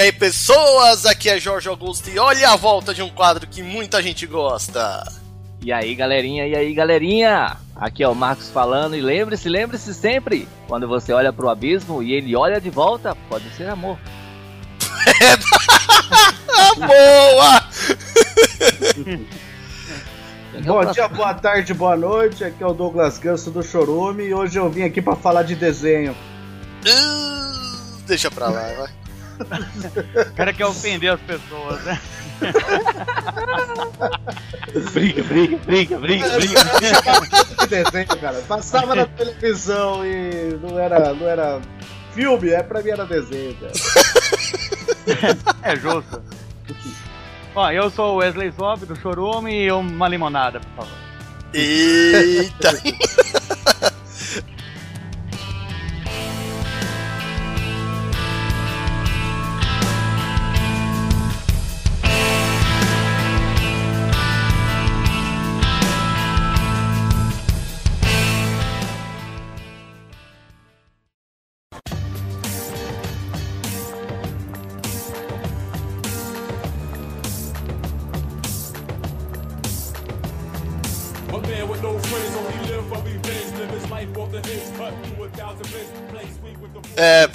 E aí, pessoas, aqui é Jorge Augusto e olha a volta de um quadro que muita gente gosta. E aí, galerinha, e aí, galerinha? Aqui é o Marcos falando e lembre-se, lembre-se sempre, quando você olha pro abismo e ele olha de volta, pode ser amor. Boa! Bom dia, boa tarde, boa noite. Aqui é o Douglas Ganso do Chorume e hoje eu vim aqui pra falar de desenho. Uh, deixa pra lá, vai. O cara quer ofender as pessoas, né? briga, briga, briga, briga, briga. Que desenho, cara. Passava na televisão e não era, não era filme, é pra mim era desenho, cara. É justo. Ó, eu sou o Wesley Zop do Chorume e uma limonada, por favor. Eita!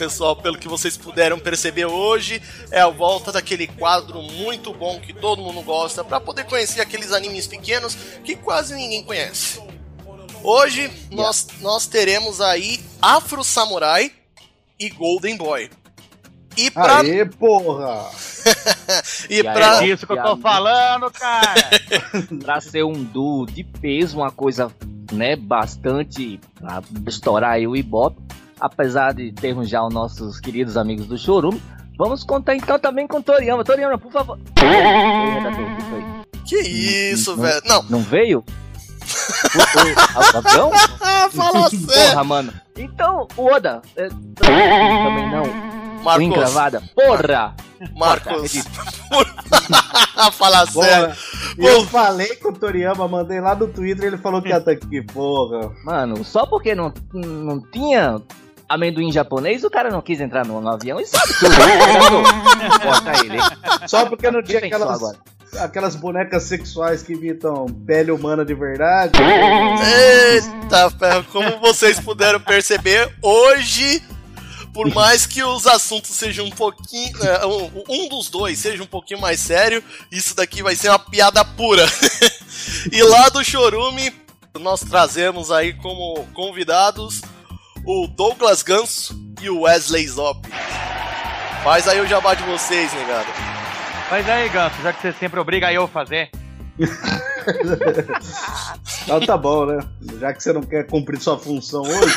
Pessoal, pelo que vocês puderam perceber hoje, é a volta daquele quadro muito bom que todo mundo gosta, pra poder conhecer aqueles animes pequenos que quase ninguém conhece. Hoje nós, nós teremos aí Afro Samurai e Golden Boy. E pra, Aê, porra! e E pra, É isso que eu tô falando, cara! pra ser um duo de peso, uma coisa, né, bastante pra estourar aí o Ibope, apesar de termos já os nossos queridos amigos do Chorume, vamos contar então também com Toriyama. Toriyama, por favor. Isso que isso, velho? Não, Não veio? O, o, o avião? ah, fala sério, Porra, mano. Então, o Oda. é, também não. Marcos. encravada. Porra! Marcos. fala sério. Porra! Eu falei com o Toriyama, mandei lá no Twitter ele falou que ia estar aqui, porra. Mano, só porque não, não tinha amendoim japonês, o cara não quis entrar no, no avião e sabe que o Corta ele. Só porque não tinha Quem pensou aquelas, agora? aquelas bonecas sexuais que imitam pele humana de verdade. Eita ferro, como vocês puderam perceber, hoje, por mais que os assuntos sejam um pouquinho. é, um, um dos dois seja um pouquinho mais sério, isso daqui vai ser uma piada pura. e lá do Chorume, nós trazemos aí como convidados o Douglas Ganso e o Wesley Zop. Faz aí o jabá de vocês, negado. Mas aí, Ganso, já que você sempre obriga eu a fazer, Então tá bom, né? Já que você não quer cumprir sua função hoje,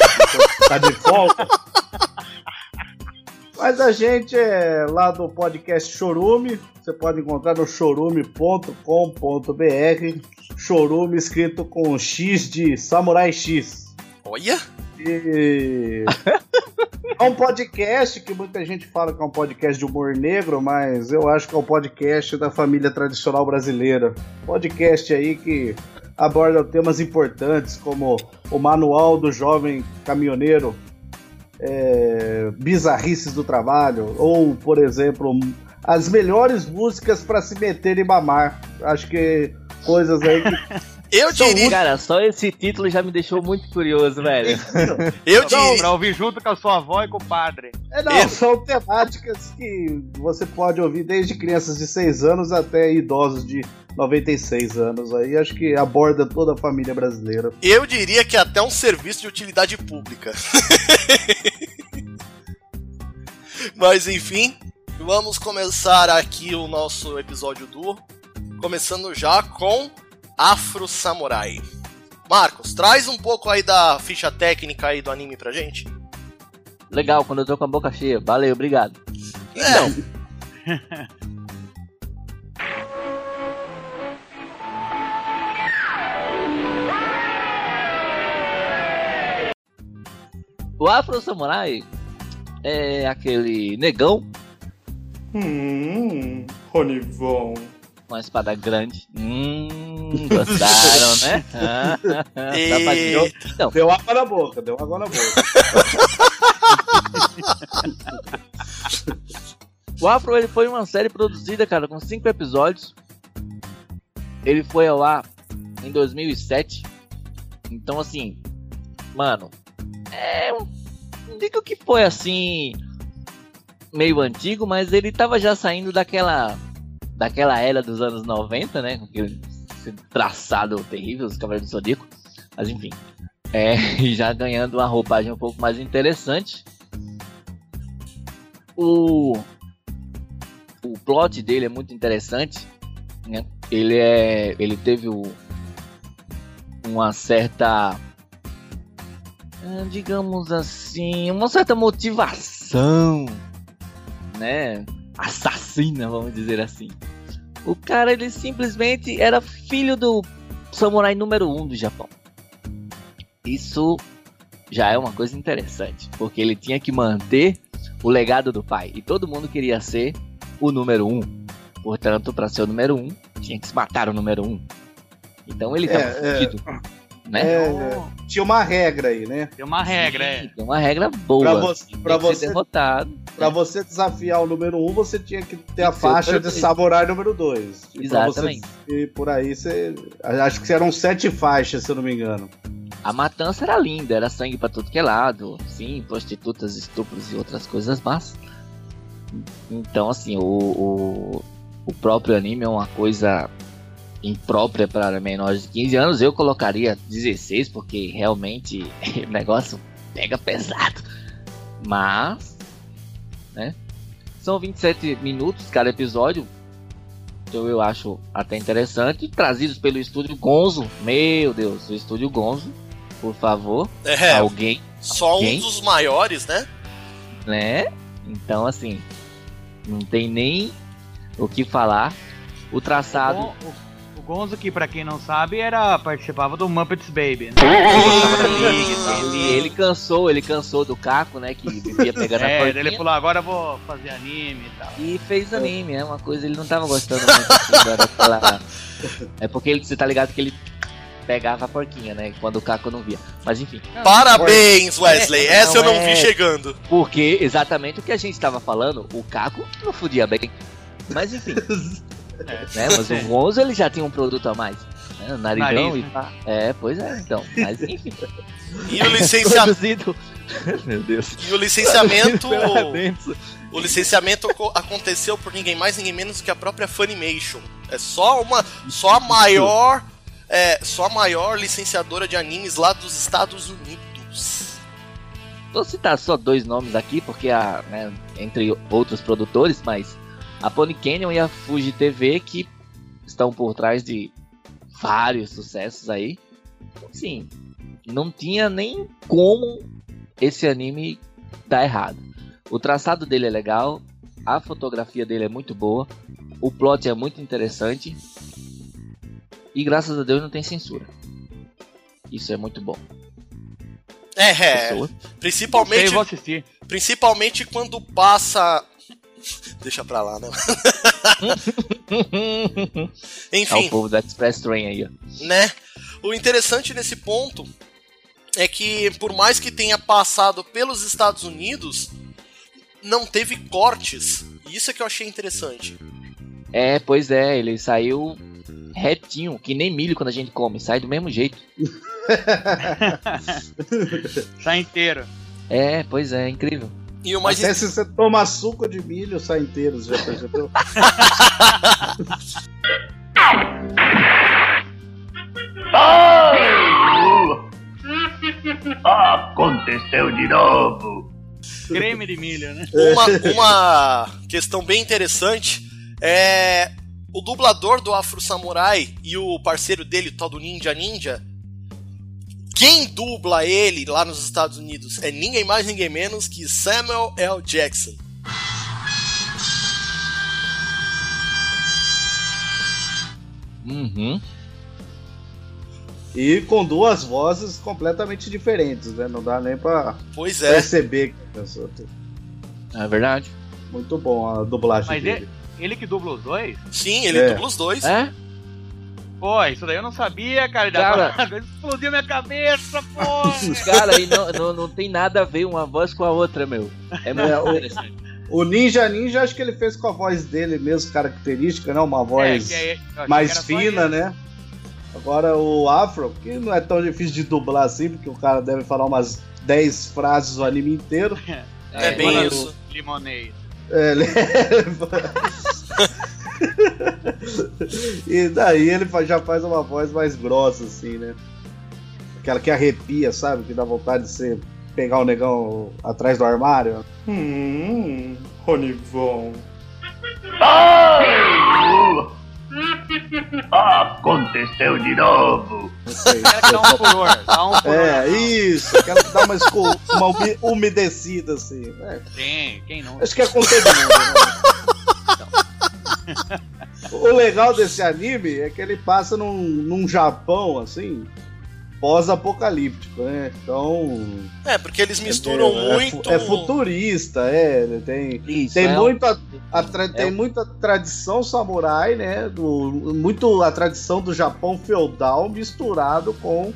tá de folga. Mas a gente é lá do podcast Chorume. Você pode encontrar no chorume.com.br. Chorume escrito com X de Samurai X. Olha! É um podcast que muita gente fala que é um podcast de humor negro, mas eu acho que é um podcast da família tradicional brasileira. Podcast aí que aborda temas importantes como o manual do jovem caminhoneiro, é, bizarrices do trabalho, ou, por exemplo, as melhores músicas para se meter e mamar. Acho que coisas aí que Eu diria, Cara, só esse título já me deixou muito curioso, velho. eu diria, pra ouvir junto com a sua avó e com o padre. É, não, Eu- são temáticas que você pode ouvir desde crianças de 6 anos até idosos de 96 anos. Aí acho que aborda toda a família brasileira. eu diria que é até um serviço de utilidade pública. Mas enfim, vamos começar aqui o nosso episódio duo, começando já com Afro Samurai. Marcos, traz um pouco aí da ficha técnica aí do anime pra gente. Legal, quando eu tô com a boca cheia. Valeu, obrigado. Então, O Afro Samurai é aquele negão Hum, Ronivon. Com a espada grande. Hum, gostaram, né? Ah, e... Não, Deu água na boca, deu água na boca. o Afro ele foi uma série produzida, cara, com cinco episódios. Ele foi ao ar em 2007. Então, assim, mano, é um. Não digo que foi assim. meio antigo, mas ele tava já saindo daquela. Daquela era dos anos 90, né? Com aquele traçado terrível dos Cavaleiros do Zodíaco. Mas enfim. É, já ganhando uma roupagem um pouco mais interessante. O. O plot dele é muito interessante. Né? Ele é. Ele teve o, uma certa. ah, Digamos assim. Uma certa motivação. Né? Assassina, vamos dizer assim. O cara, ele simplesmente era filho do samurai número 1 um do Japão. Isso já é uma coisa interessante, porque ele tinha que manter o legado do pai. E todo mundo queria ser o número 1. Um. Portanto, para ser o número 1, um, tinha que se matar o número 1. Um. Então ele tava É, é. Né? É, tinha uma regra aí, né? Tem uma regra, Sim, é. Tem uma regra boa. Pra você- Tem pra você- derrotado. Pra você desafiar o número 1, um, você tinha que ter a faixa de samurai número 2. Exatamente. E por aí você. Acho que eram sete faixas, se eu não me engano. A matança era linda, era sangue pra tudo que é lado. Sim, prostitutas, estupros e outras coisas más. Então, assim, o, o, o próprio anime é uma coisa imprópria para menores de 15 anos. Eu colocaria 16, porque realmente o negócio pega pesado. Mas, né? São 27 minutos cada episódio. Então eu acho até interessante. Trazidos pelo estúdio Gonzo. Meu Deus, o estúdio Gonzo, por favor. É, Alguém, só um alguém? dos maiores, né? né? Então, assim, não tem nem o que falar. O traçado. O, o, o Gonzo, que pra quem não sabe, era, participava do Muppets Baby. Né? Ele, ele cansou, ele cansou do Caco, né? Que vivia pegando a É, ele porquinha. falou, agora eu vou fazer anime e tal. E fez anime, é uma coisa, ele não tava gostando muito assim, daquela... É porque ele, você tá ligado que ele pegava a porquinha, né? Quando o Caco não via. Mas enfim, Parabéns, Wesley. É, Essa eu não não vi é. chegando. porque exatamente o que a gente tava falando, o Caco não fudia bem. Mas enfim. né? Mas o Gonzo ele já tinha um produto a mais. Né? Narigão Nariz, e né? pá. É, pois é, então. Mas enfim. E o licenciamento. Meu Deus. E o licenciamento. O licenciamento co- aconteceu por ninguém mais, ninguém menos que a própria Funimation. É só uma. Só a maior. É, só a maior licenciadora de animes lá dos Estados Unidos. Vou citar só dois nomes aqui, porque a, né, entre outros produtores, mas a Pony Canyon e a Fuji TV que estão por trás de vários sucessos aí. Sim, não tinha nem como esse anime dar errado. O traçado dele é legal, a fotografia dele é muito boa, o plot é muito interessante e graças a Deus não tem censura. Isso é muito bom. É, é principalmente, vou assistir. principalmente quando passa. Deixa pra lá, né? É o Enfim, povo da Express Train aí, ó. né? O interessante nesse ponto é que, por mais que tenha passado pelos Estados Unidos, não teve cortes. E Isso é que eu achei interessante. É, pois é, ele saiu retinho, que nem milho quando a gente come, sai do mesmo jeito. Sai inteiro. É, pois é, incrível. E o mais Até se você toma suco de milho, sai inteiro, você já percebeu? Aconteceu de novo. Creme de milho, né? uma, uma questão bem interessante é o dublador do Afro Samurai e o parceiro dele, o tal do Ninja Ninja. Quem dubla ele lá nos Estados Unidos é ninguém mais, ninguém menos que Samuel L. Jackson. Uhum. E com duas vozes completamente diferentes, né? Não dá nem pra Pois é. perceber que a pessoa tem- É verdade. Muito bom a dublagem Mas dele. Ele que dubla os dois? Sim, ele É. dubla os dois. É? Pô, isso daí eu não sabia, cara. Cara. Agora explodiu minha cabeça, pô. Cara, e não, não, não tem nada a ver uma voz com a outra, meu. É muito É, o- interessante. O Ninja Ninja, acho que ele fez com a voz dele mesmo, característica, né? Uma voz É, que eu achei mais fina, né? Agora o Afro, que não é tão difícil de dublar assim, porque o cara deve falar umas 10 frases o anime inteiro. É, bem agora isso. Limonade. É, ele- e daí ele já faz uma voz mais grossa, assim, né? Aquela que arrepia, sabe? Que dá vontade de você pegar o negão atrás do armário. Hum, Ronivon. Ai! Aconteceu de novo. Não sei. Quero que dá um furor. Dá um furor. É, isso, aquela que dá uma, esco- uma umedecida, assim. É, Quem? Quem não? acho que é com todo mundo, né? O legal desse anime é que ele passa num, num Japão, assim, pós-apocalíptico, né? Então. É, porque eles misturam é, muito. É, futurista, é. ele Tem, Isso, tem, é um- muita, a tra- é tem muita tradição samurai, né? Do, muito a tradição do Japão feudal misturado com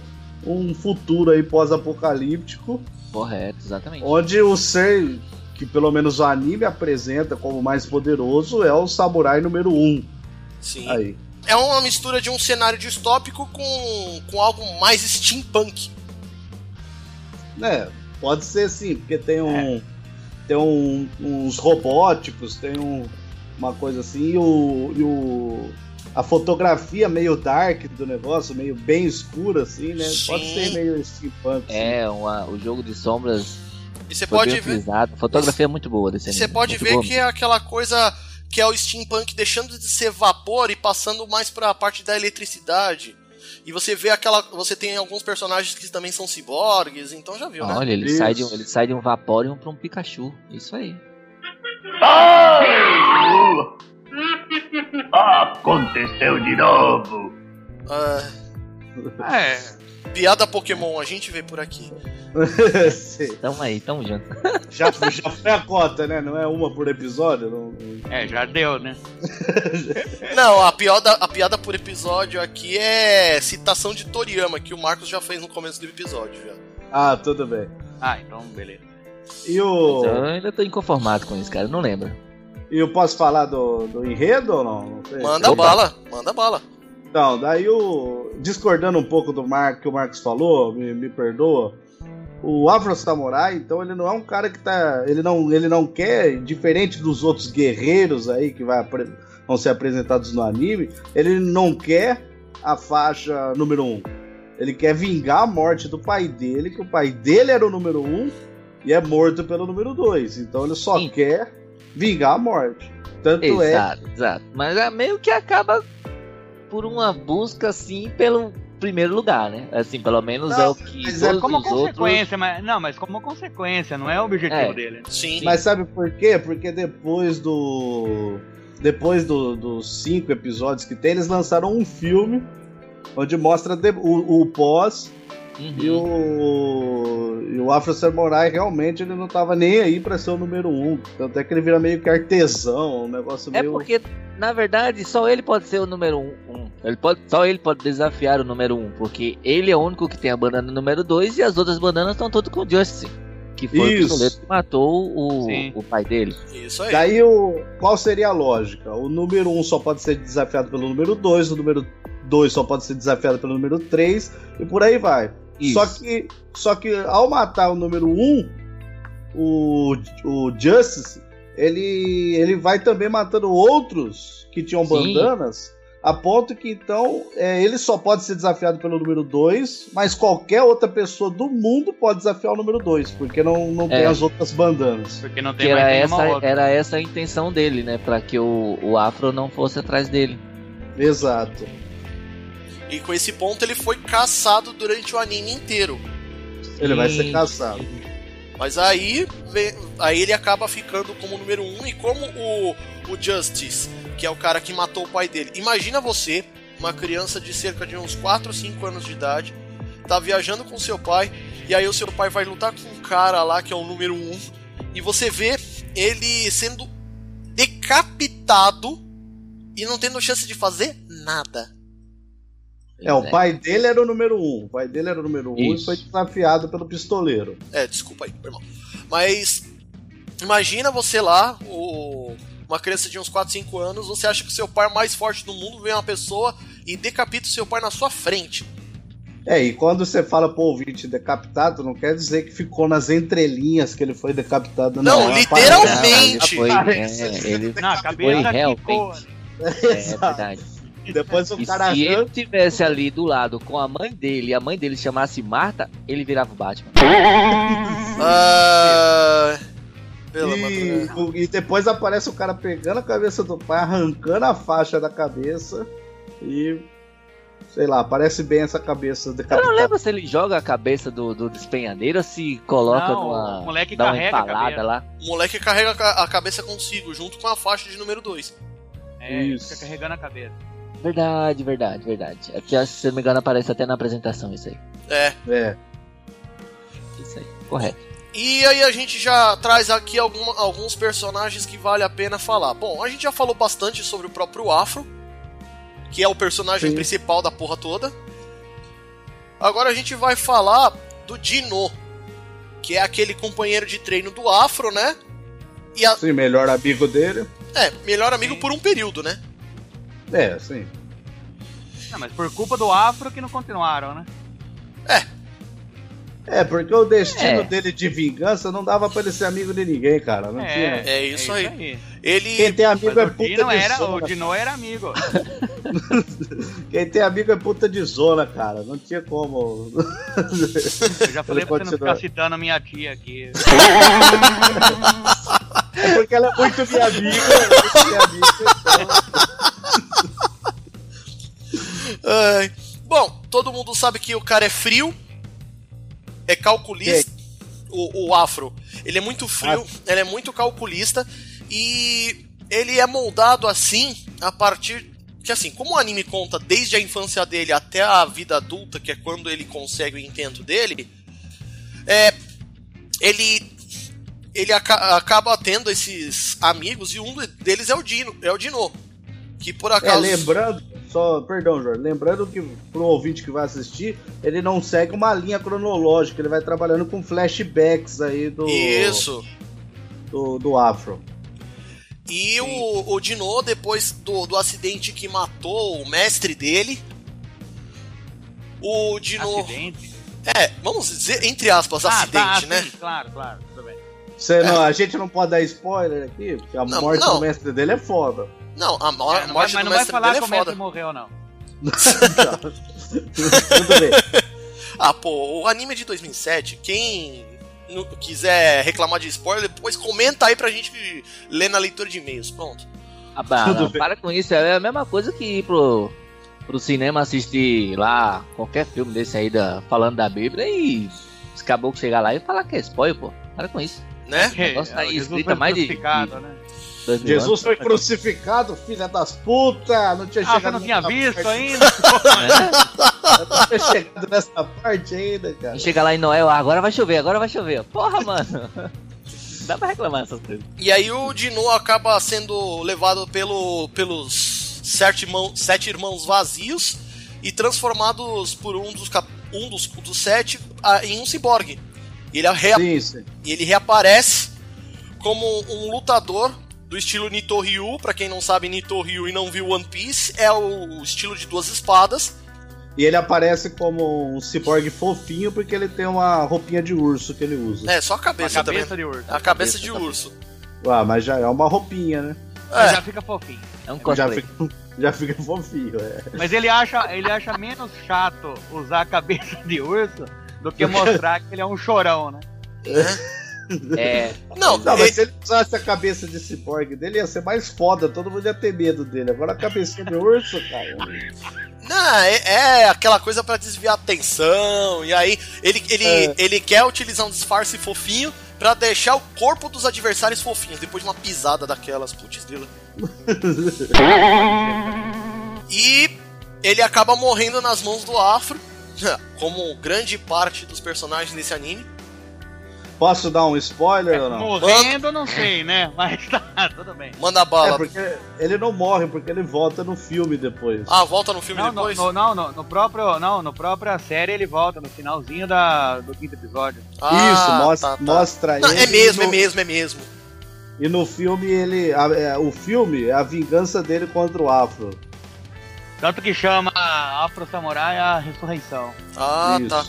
um futuro aí pós-apocalíptico, Correto, exatamente. onde o ser que pelo menos o anime apresenta como mais poderoso é o samurai número 1. Um. Sim. Aí. É uma mistura de um cenário distópico com, com algo mais steampunk. É, pode ser sim, porque tem um. Tem um- uns robóticos, tem um- uma coisa assim, e o, e o- A fotografia meio dark do negócio, meio bem escura, assim, né? Pode Sim. ser meio steampunk. É, uma, o jogo de sombras E você pode ver. utilizado. A fotografia é muito boa desse anime. Você pode muito ver boa que é aquela coisa que é o steampunk deixando de ser vapor e passando mais pra parte da eletricidade. E você vê aquela. Você tem alguns personagens que também são ciborgues, então já viu, né? Olha, ele Isso. sai, de um, ele sai de um Vaporeon pra um Pikachu. Isso aí. Ai! Aconteceu de novo. Ah, É. piada Pokémon, a gente vê por aqui. Tamo aí, tamo junto. já, já foi a cota, né? Não é uma por episódio? Não- É, já deu, né? Não, a piada, a piada por episódio aqui é citação de Toriyama, que o Marcos já fez no começo do episódio. Já. Ah, tudo bem. Ah, então beleza. E o. Eu ainda tô inconformado com isso, cara. Não lembro. E eu posso falar do, do enredo ou não? Não sei. Manda Opa. bala, manda bala. Então, daí o. Discordando um pouco do Mar, que o Marcos falou, me, me perdoa. O Afro Samurai, então, ele não é um cara que tá. Ele não, ele não quer, diferente dos outros guerreiros aí que vai, vão ser apresentados no anime, ele não quer a faixa número 1. Um. Ele quer vingar a morte do pai dele, que o pai dele era o número 1 um, e é morto pelo número 2. Então ele só Sim. quer vingar a morte. Tanto é Exato, exato. Mas é meio que acaba por uma busca, assim, pelo primeiro lugar, né? Assim, pelo menos Não, é o que mas é todos Como os outros... consequência, mas. Não, mas como consequência, não é o objetivo É. dele. Sim. Mas sabe por quê? Porque depois do. Depois do- dos cinco episódios que tem, eles lançaram um filme onde mostra de- o, o pós Uhum. e o. E o Afro Samurai realmente ele não tava nem aí pra ser o número um. Tanto é que ele vira meio que artesão, um negócio É meio. porque, na verdade, só ele pode ser o número um. um. Ele pode, só ele pode desafiar o número um, porque ele é o único que tem a banana número dois e as outras bananas estão todas com o Justice. Que foi Isso. o pistoleiro que matou o, Sim. o pai dele. Isso aí. Daí o. Qual seria a lógica? O número um só pode ser desafiado pelo número 2, o número 2 só pode ser desafiado pelo número 3, e por aí vai. Isso. Só que, só que ao matar o número 1, um, o, o Justice, ele, ele vai também matando outros que tinham Sim. bandanas, a ponto que então é, ele só pode ser desafiado pelo número 2, mas qualquer outra pessoa do mundo pode desafiar o número 2, porque não, não tem É. as outras bandanas. Porque não Que tem era mais nenhuma essa, outra. era essa a intenção dele, né? Pra que o, o Afro não fosse atrás dele. Exato. E com esse ponto ele foi caçado durante o anime inteiro. Ele vai ser caçado. Mas aí, vem- aí ele acaba ficando como número um e como o, o Justice, que é o cara que matou o pai dele. Imagina você, uma criança de cerca de uns 4 ou 5 anos de idade, tá viajando com seu pai, e aí o seu pai vai lutar com um cara lá que é o número um, e você vê ele sendo decapitado e não tendo chance de fazer nada. É, o Pois pai dele era o número 1. Um. O pai dele era o número 1 um e Isso. foi desafiado pelo pistoleiro. É, desculpa aí, irmão. Mas Imagina você lá, o- uma criança de uns 4, 5 anos, você acha que o seu pai é mais forte do mundo, vem uma pessoa e decapita o seu pai na sua frente. É, e quando você fala pro ouvinte decapitado, não quer dizer que ficou nas entrelinhas que ele foi decapitado, não. Não, É uma literalmente. Não, ele foi, é, ele Não, a cabeça realmente. ficou. é Exato. verdade. Depois o E cara se ele tivesse ali do lado com a mãe dele e a mãe dele chamasse Marta, ele virava o Batman. Ah, pela E, e depois aparece o cara pegando a cabeça do pai, arrancando a faixa da cabeça e. Sei lá, parece bem essa cabeça Eu não lembro se ele joga a cabeça do, do despenhadeiro ou se coloca Não, numa. o moleque dá uma carrega a empalada cabeça. lá. O moleque carrega a ca- a cabeça consigo, junto com a faixa de número 2. É, Isso. fica carregando a cabeça. Verdade, verdade, verdade. É que, se não me engano, aparece até na apresentação isso aí. É. É. Isso aí, correto. E aí a gente já traz aqui alguma- alguns personagens que vale a pena falar. Bom, a gente já falou bastante sobre o próprio Afro, que é o personagem Sim. principal da porra toda. Agora a gente vai falar do Dino, que é aquele companheiro de treino do Afro, né? E a- Sim, melhor amigo dele. é, melhor amigo por um período, né? É, sim. Não, mas por culpa do Afro que não continuaram, né? É, porque o destino É. dele de vingança não dava pra ele ser amigo de ninguém, cara. Não tinha. É isso aí. Ele. Quem tem amigo Mas é puta Dino de era, zona. o Dino era amigo. Quem tem amigo é puta de zona, cara. Não tinha como. Eu já falei pra você não ficar citando a minha tia aqui. É porque ela é muito minha amiga. é muito minha amiga então. Ai. Bom, todo mundo sabe que o cara é frio, é calculista. O, o Afro, ele é muito frio, ele é muito calculista e ele é moldado assim a partir que assim, como o anime conta desde a infância dele até a vida adulta, que é quando ele consegue o intento dele, é ele ele aca- acaba tendo esses amigos e um deles é o Dino, é o Dino, que por É, acaso lembrando, só, perdão, Jorge, lembrando que pro ouvinte que vai assistir, ele não segue uma linha cronológica, ele vai trabalhando com flashbacks aí do, Isso. do, do Afro. E o, o Dino, depois do, do acidente que matou o mestre dele, o Dino. Acidente. É, vamos dizer, entre aspas, Ah, acidente, tá, né? sim, claro, claro, tudo bem. Cê não, a gente não pode dar spoiler aqui, porque a Não, morte não. do mestre dele é foda. Não, a mo- É, não vai, morte mas do não vai falar dele que é o mestre foda. morreu, não. Tudo bem. Ah, pô, o anime é de 2007, quem quiser reclamar de spoiler, depois comenta aí pra gente ler na leitura de e-mails. Pronto. Ah, bah, Tudo não, bem. para com isso, é a mesma coisa que ir pro, pro cinema assistir lá qualquer filme desse aí da, falando da Bíblia e os caboclos chegar lá e falar que é spoiler, pô. Para com isso. Né? O negócio tá aí há mais de- crucificado, né? Dois mil Jesus anos. foi crucificado, filha das putas! Não tinha Ah, você chegado não tinha nessa visto parte. ainda? Eu não tinha chegado nessa parte ainda, cara. E chega lá em Noel, ah, agora vai chover, agora vai chover. Porra, mano. Dá pra reclamar essas coisas. E aí o Dino acaba sendo levado pelo, pelos sete, irmão, sete irmãos vazios e transformados por um dos, cap- um dos, dos sete ah, em um ciborgue. E ele, rea- Sim, sim. e ele reaparece como um lutador do estilo Nito Ryu. Pra quem não sabe, Nito Ryu e não viu One Piece, é o estilo de duas espadas. E ele aparece como um ciborgue fofinho porque ele tem uma roupinha de urso que ele usa. É, só a A cabeça, cabeça também. de urso. A cabeça de urso. Ah, mas já é uma roupinha, né? É. Já fica fofinho. É um Já cosplay. fica, já fica fofinho, é. Mas ele acha, ele acha menos chato usar a cabeça de urso do que mostrar que ele é um chorão, né? É, Não, Não, e- mas se ele usasse a cabeça de ciborgue dele, ia ser mais foda, todo mundo ia ter medo dele. Agora a cabecinha de urso, cara. Não, é, é aquela coisa pra desviar a atenção. E aí ele, ele, É. ele quer utilizar um disfarce fofinho pra deixar o corpo dos adversários fofinhos. Depois de uma pisada daquelas, putz grila. E ele acaba morrendo nas mãos do Afro, como grande parte dos personagens desse anime. Posso dar um spoiler ou não? Morrendo, não sei, né? Mas tá, tudo bem. Manda É, bala. porque ele não morre, porque ele volta no filme depois. Ah, volta no filme Não, no, depois? no, não, no, no próprio, não, no própria série ele volta no finalzinho da, do quinto episódio. Ah, Isso, mostra, tá, tá. mostra Não, ele. é mesmo, no- é mesmo, é mesmo. E no filme ele. a- é, o filme é a vingança dele contra o Afro. Tanto que chama Afro Samurai a ressurreição. Ah, Isso. tá.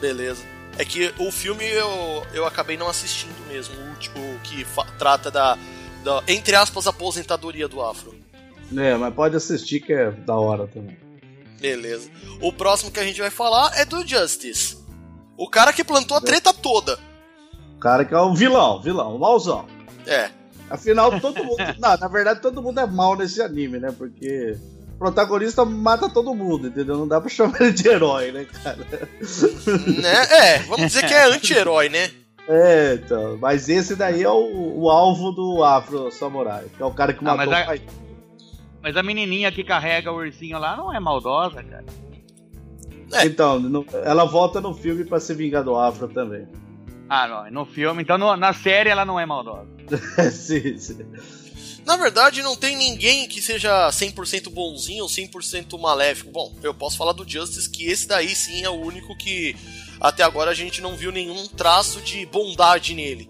Beleza. É que o filme eu, eu acabei não assistindo mesmo, o, último- que trata da, da, entre aspas, aposentadoria do Afro. É, mas pode assistir que é da hora também. Beleza. O próximo que a gente vai falar é do Justice. O cara que plantou a treta toda. O cara que é o vilão, vilão, o mauzão. É. Afinal, todo mundo. não, na verdade, todo mundo é mal nesse anime, né? Porque protagonista mata todo mundo, entendeu? Não dá pra chamar ele de herói, né, cara? né? É, vamos dizer que é anti-herói, né? É, então. Mas esse daí é o, o alvo do Afro Samurai, que é o cara que Ah, matou mas a- o pai. Mas a menininha que carrega o ursinho lá não é maldosa, cara. É. Então, no- ela volta no filme pra se vingar do Afro também. Ah, não, no filme. Então no- na série ela não é maldosa. sim, sim. Na verdade, não tem ninguém que seja 100% bonzinho ou 100% maléfico. Bom, eu posso falar do Justice, que esse daí sim é o único que até agora a gente não viu nenhum traço de bondade nele.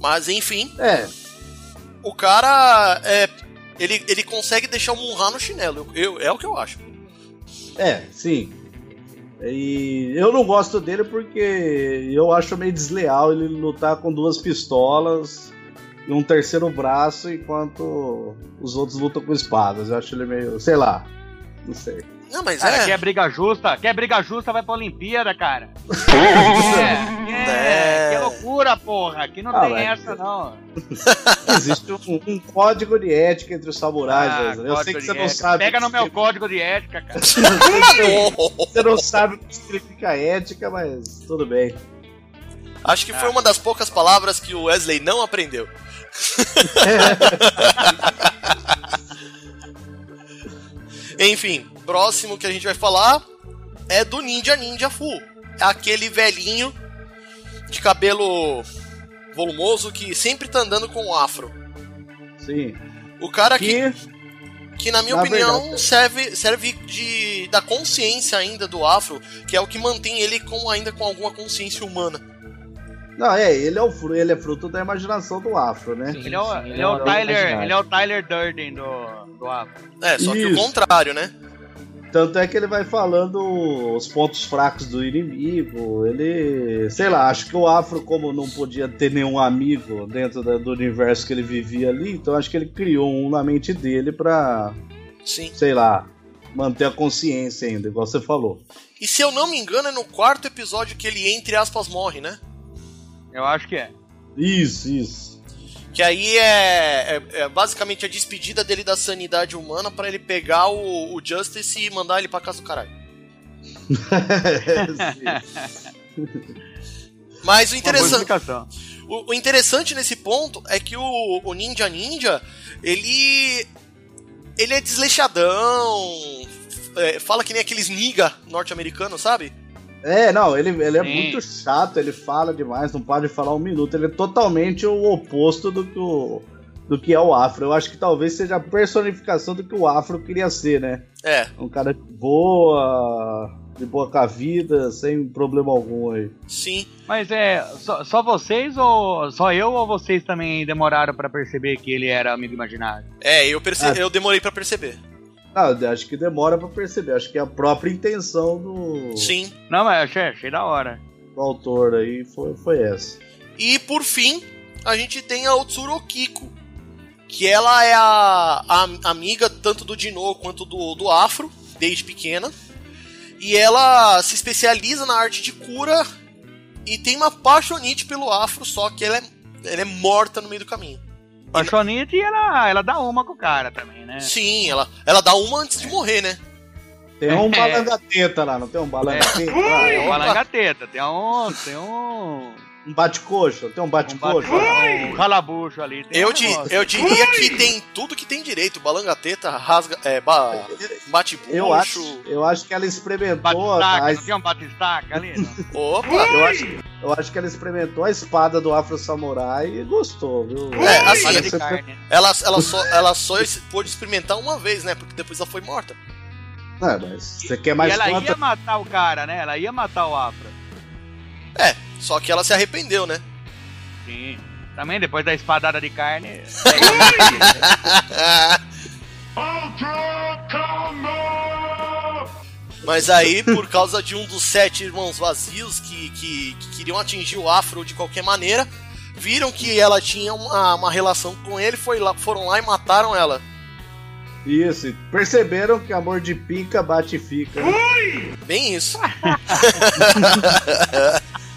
Mas enfim, É, o cara é, ele, ele consegue deixar o Munra no chinelo. Eu, eu- é o que eu acho. é, sim. E eu não gosto dele porque eu acho meio desleal ele lutar com duas pistolas e um terceiro braço enquanto os outros lutam com espadas. Eu acho ele meio, sei lá, não sei. Não, mas Cara, é. quer briga justa? Quer briga justa, vai pra Olimpíada, cara. é, É. é, que loucura, porra. Aqui não Ah, tem essa, não. Existe um, um código de ética entre os samurais, Ah. Eu sei que você não ética. sabe. Pega no que meu código de ética, cara. Você não sabe o que significa ética, mas tudo bem. Acho que foi Ah. uma das poucas palavras que o Wesley não aprendeu. Enfim, próximo que a gente vai falar é do Ninja Ninja Full. É aquele velhinho de cabelo volumoso que sempre tá andando com o afro. Sim. O cara que, Que que na minha Na opinião, verdade- serve, serve de, da consciência ainda do afro, que é o que mantém ele com, ainda com alguma consciência humana. Não, é, ele é, o, fru- ele é fruto da imaginação do Afro, né? Sim, Ele é o, sim, ele é o uma Tyler, imaginária. ele é o Tyler Durden do, do Afro. É, só que o Isso. contrário, né? Tanto é que ele vai falando os pontos fracos do inimigo. Ele. Sei lá, acho que o Afro, como não podia ter nenhum amigo dentro da- do universo que ele vivia ali, então acho que ele criou um na mente dele pra, Sim. sei lá, manter a consciência ainda, igual você falou. E se eu não me engano, é no quarto episódio que ele, entre aspas, morre, né? Eu acho que é. Isso, isso. Que aí é, é- é basicamente a despedida dele da sanidade humana pra ele pegar o, o Justice e mandar ele pra casa do caralho. Sim. Mas o interessante, o, o interessante nesse ponto é que o, o Ninja Ninja, ele. Ele é desleixadão. é, fala que nem aqueles niga norte-americanos, sabe? É, não, ele, ele é Sim. muito chato, ele fala demais, não para de falar um minuto. Ele é totalmente o oposto do que, o, do que é o Afro. Eu acho que talvez seja a personificação do que o Afro queria ser, né? É, Um cara de boa, de boa com a vida, sem problema algum aí. sim. Mas é só, só vocês ou só eu ou vocês também demoraram pra perceber que ele era amigo imaginário? É, eu, perce... Ah. eu demorei pra perceber. Ah, eu acho que demora pra perceber. Acho que é a própria intenção do, Sim. Não, mas achei, achei da hora. do autor aí foi, foi essa. E por fim, a gente tem a Otsuro Kiko. Que ela é a, a amiga tanto do Dino quanto do, do Afro, desde pequena. E ela se especializa na arte de cura e tem uma paixonite pelo Afro, só que ela é, ela é morta no meio do caminho. Paixonite e ela, ela dá uma com o cara também, né? Sim, ela, ela dá uma antes de morrer, né? Tem um É. balangateta lá, não tem um balangateta? Tem um Opa. balangateta, tem um. Tem um. Um bate-coxa, tem um bate-coxa? bate- um calabucho ali. Tem Eu, um di, eu diria que tem tudo que tem direito. Balangateta, rasga, é, ba, bate Eu acho, eu acho que ela experimentou. Batistaca, a- não tem um batistaca ali? Não. Opa! eu, acho, eu acho que ela experimentou a espada do Afro Samurai e gostou, viu? É, assim, Palha de carne. Ela, ela, só, ela só pôde experimentar uma vez, né? Porque depois ela foi morta. É, mas você quer mais e ela ia matar o cara, né? Ela ia matar o Afra. É, só que ela se arrependeu, né? Sim. Também depois da espadada de carne. é Mas aí, por causa de um dos sete irmãos vazios que, que, que queriam atingir o Afro de qualquer maneira, viram que ela tinha uma, uma relação com ele, foi lá, foram lá e mataram ela. Isso, e perceberam que amor de pica bate e fica. Bem isso.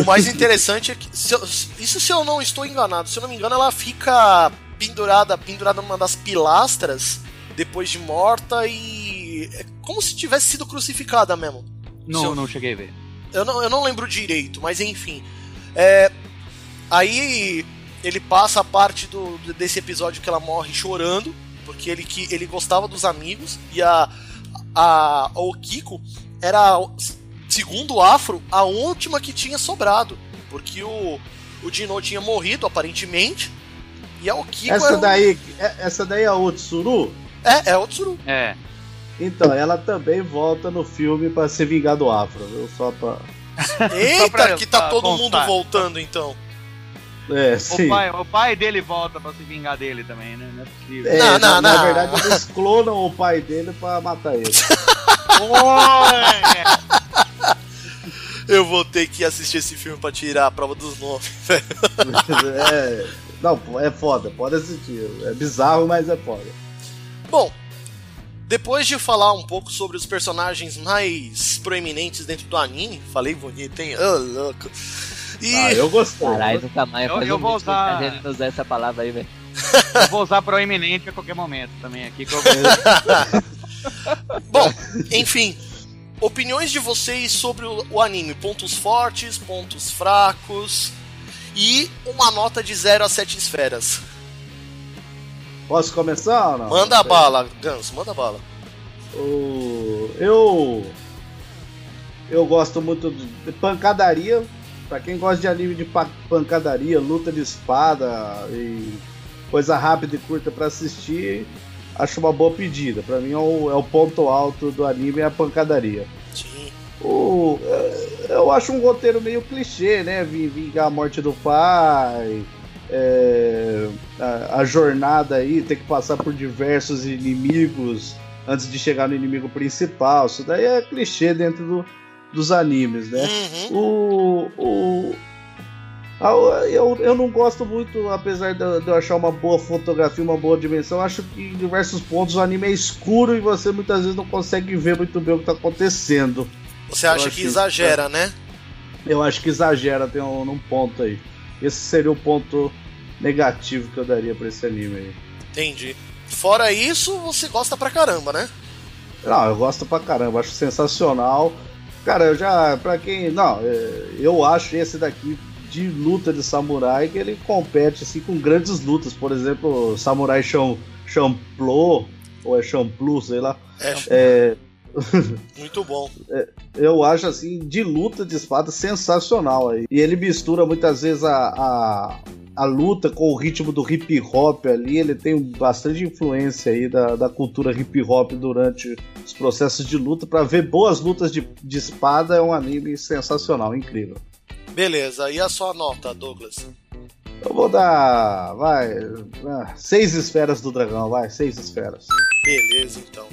o mais interessante é que. se eu- isso se eu não estou enganado, se eu não me engano, ela fica pendurada, pendurada numa das pilastras depois de morta e. É como se tivesse sido crucificada mesmo. Não, eu- não cheguei a ver. Eu não, eu não lembro direito, mas enfim. É, aí ele passa a parte do, desse episódio que ela morre chorando, porque ele, que, ele gostava dos amigos, e a, a, o Kiko era, segundo o Afro, a última que tinha sobrado. Porque o, o Dino tinha morrido, aparentemente, e a Okiko Essa era o- daí, é- essa daí é a Otsuru? É, é o Tsuru. É. Então, ela também volta no filme pra se vingar do Afro, viu? Só pra. Eita, pra- que tá todo constar. mundo voltando então. É, O sim. pai, o pai dele volta pra se vingar dele também, né? Não é possível. É, Não, na, não, na não. verdade, eles clonam o pai dele pra matar ele. Eu vou ter que assistir esse filme pra tirar a prova dos nomes. é, não, é foda, pode assistir. É bizarro, mas é foda. Bom, depois de falar um pouco sobre os personagens mais proeminentes dentro do anime, falei bonito, hein? Ô, louco. E Ah, eu gostei. Caralho, nunca mais Eu- eu vou usar- a gente não usar essa palavra aí, velho. Eu vou usar proeminente a qualquer momento também aqui. Que eu... Bom, enfim, opiniões de vocês sobre o, anime, pontos fortes, pontos fracos e uma nota de 0 a 7 esferas. Posso começar ou não? Manda a bala, Ganso, manda a bala. O- Eu. Eu gosto muito de pancadaria. Pra quem gosta de anime de pa- pancadaria, luta de espada e coisa rápida e curta pra assistir, acho uma boa pedida. Pra mim é o, é o ponto alto do anime é a pancadaria. Sim. O, é, eu acho um roteiro meio clichê, né? Vin- Vingar a morte do pai, é, a, a jornada aí, ter que passar por diversos inimigos antes de chegar no inimigo principal. Isso daí é clichê dentro do- dos animes, né? Uhum. O. o eu, eu não gosto muito, apesar de eu achar uma boa fotografia, uma boa dimensão, acho que em diversos pontos o anime é escuro e você muitas vezes não consegue ver muito bem o que está acontecendo. Você acha que acho exagera, né? Eu acho que exagera, tem um, num ponto aí. Esse seria o ponto negativo que eu daria pra esse anime aí. Entendi. Fora isso, você gosta pra caramba, né? Não, eu gosto pra caramba, acho sensacional. Cara, eu já, pra quem. Não, é, eu acho esse daqui de luta de samurai que ele compete assim com grandes lutas. Por exemplo, Samurai Cham, Champloo, ou é Champlu, sei lá. É, É, muito bom. eu acho assim de luta de espada sensacional aí. E ele mistura muitas vezes a, a, a luta com o ritmo do hip hop ali. Ele tem bastante influência aí da, da cultura hip hop durante os processos de luta. Pra ver boas lutas de, de espada é um anime sensacional, incrível. Beleza, e a sua nota, Douglas? Eu vou dar, vai, ah, seis esferas do dragão, vai, seis esferas. Beleza, então.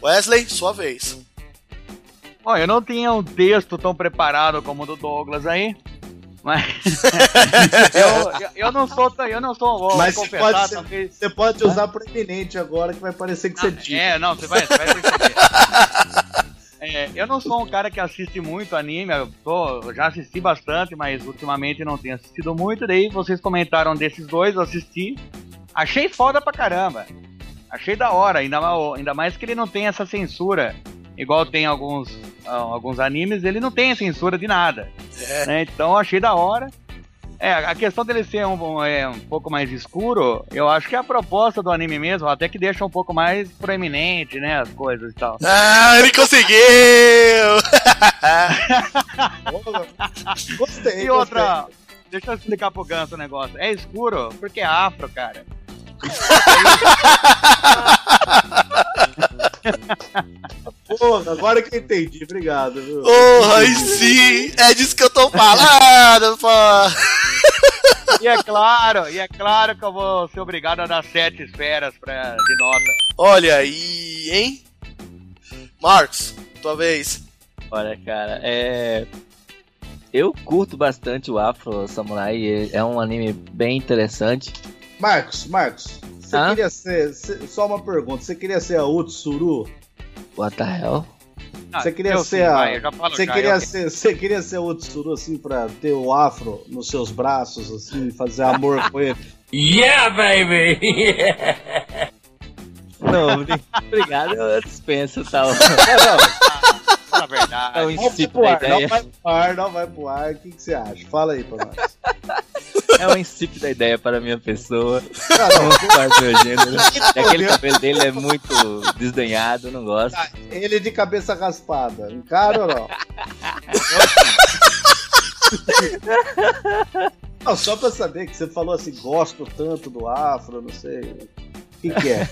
Wesley, sua vez. Bom, eu não tinha um texto tão preparado como o do Douglas aí. Mas eu, eu, eu não sou, tão- eu não sou, vou Mas confessar, pode ser- talvez. Você pode usar proeminente agora que vai parecer que você tinha. É, não, você vai, você vai perceber. É, eu não sou um cara que assiste muito anime, eu, tô- já assisti bastante, mas ultimamente não tenho assistido muito. Daí vocês comentaram desses dois, eu assisti. Achei foda pra caramba. Achei da hora, ainda, ainda mais que ele não tem essa censura. Igual tem alguns, ah, alguns animes, ele não tem censura de nada. É. né? Então achei da hora. É, a questão dele ser um, um, é, um pouco mais escuro, eu acho que é a proposta do anime mesmo, até que deixa um pouco mais proeminente, né, as coisas e tal. Ah, ele conseguiu! Gostei. E outra, deixa eu explicar pro Ganso o negócio. É escuro porque é afro, cara. Porra, agora que eu entendi, obrigado. Viu? Oh, aí sim! É disso que eu tô falando, pô! E é claro, e é claro que eu vou ser obrigado a dar sete esferas pra, de nota. Olha aí, hein? Marcos, tua vez. Olha, cara, é. Eu curto bastante o Afro Samurai, é um anime bem interessante. Marcos, Marcos, você Hã? queria ser. cê- só uma pergunta, você queria ser a Utsuru? What the hell? Ah, Você queria eu ser sim, a- vai, Você queria, eu- ser, você queria ser o Utsuru assim pra ter o afro nos seus braços, assim, fazer amor com ele? Yeah, baby! Não, obri- obrigado, eu dispenso tal. Fala a verdade. É um Não vai incípio pro ar, não vai pro ar, não vai pro ar. O que, que você acha? Fala aí pra nós. É um incípio da ideia para a minha pessoa. Ah, Não não, faz meu gênero. E aquele cabelo dele é muito desdenhado, não gosto. ele de cabeça raspada. Encara ou não? Não, só pra saber que você falou assim, gosto tanto do afro, não sei. O que, que é?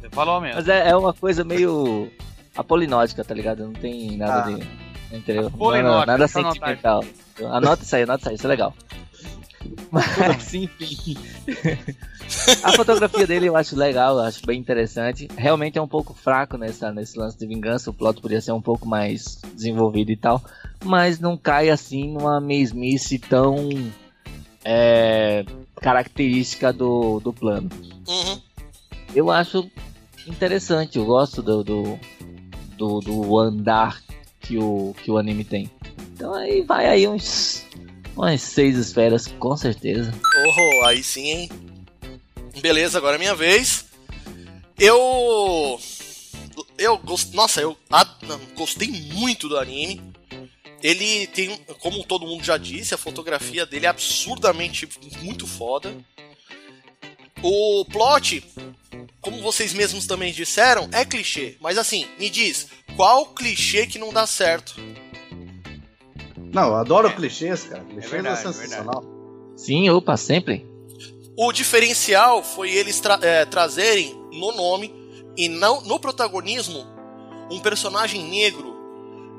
Você falou mesmo. Mas é, é uma coisa meio apolinótica, tá ligado? Não tem nada Ah. de. Entendeu? Apolinótica, Nada, nada sentimental. Anota isso aí, anota isso aí, isso é legal. Mas, enfim. A fotografia dele eu acho legal, eu acho bem interessante. Realmente é um pouco fraco nessa, nesse lance de vingança. O plot podia ser um pouco mais desenvolvido e tal. Mas não cai assim numa mesmice tão é, característica do, do plano. Uhum. Eu acho interessante, eu gosto do, do, do, do andar que o, que o anime tem. Então aí vai aí uns umas seis esferas, com certeza. Oh, aí sim, hein? Beleza, agora é minha vez. Eu. Eu gosto. Nossa, eu gostei muito do anime. Ele tem, como todo mundo já disse, a fotografia dele é absurdamente muito foda. O plot, como vocês mesmos também disseram, é clichê. Mas assim, me diz, qual clichê que não dá certo? Não, eu adoro clichês, cara. Clichês é, verdade, sensacional. Sim, opa, sempre. O diferencial foi eles tra- é, trazerem no nome e não no protagonismo um personagem negro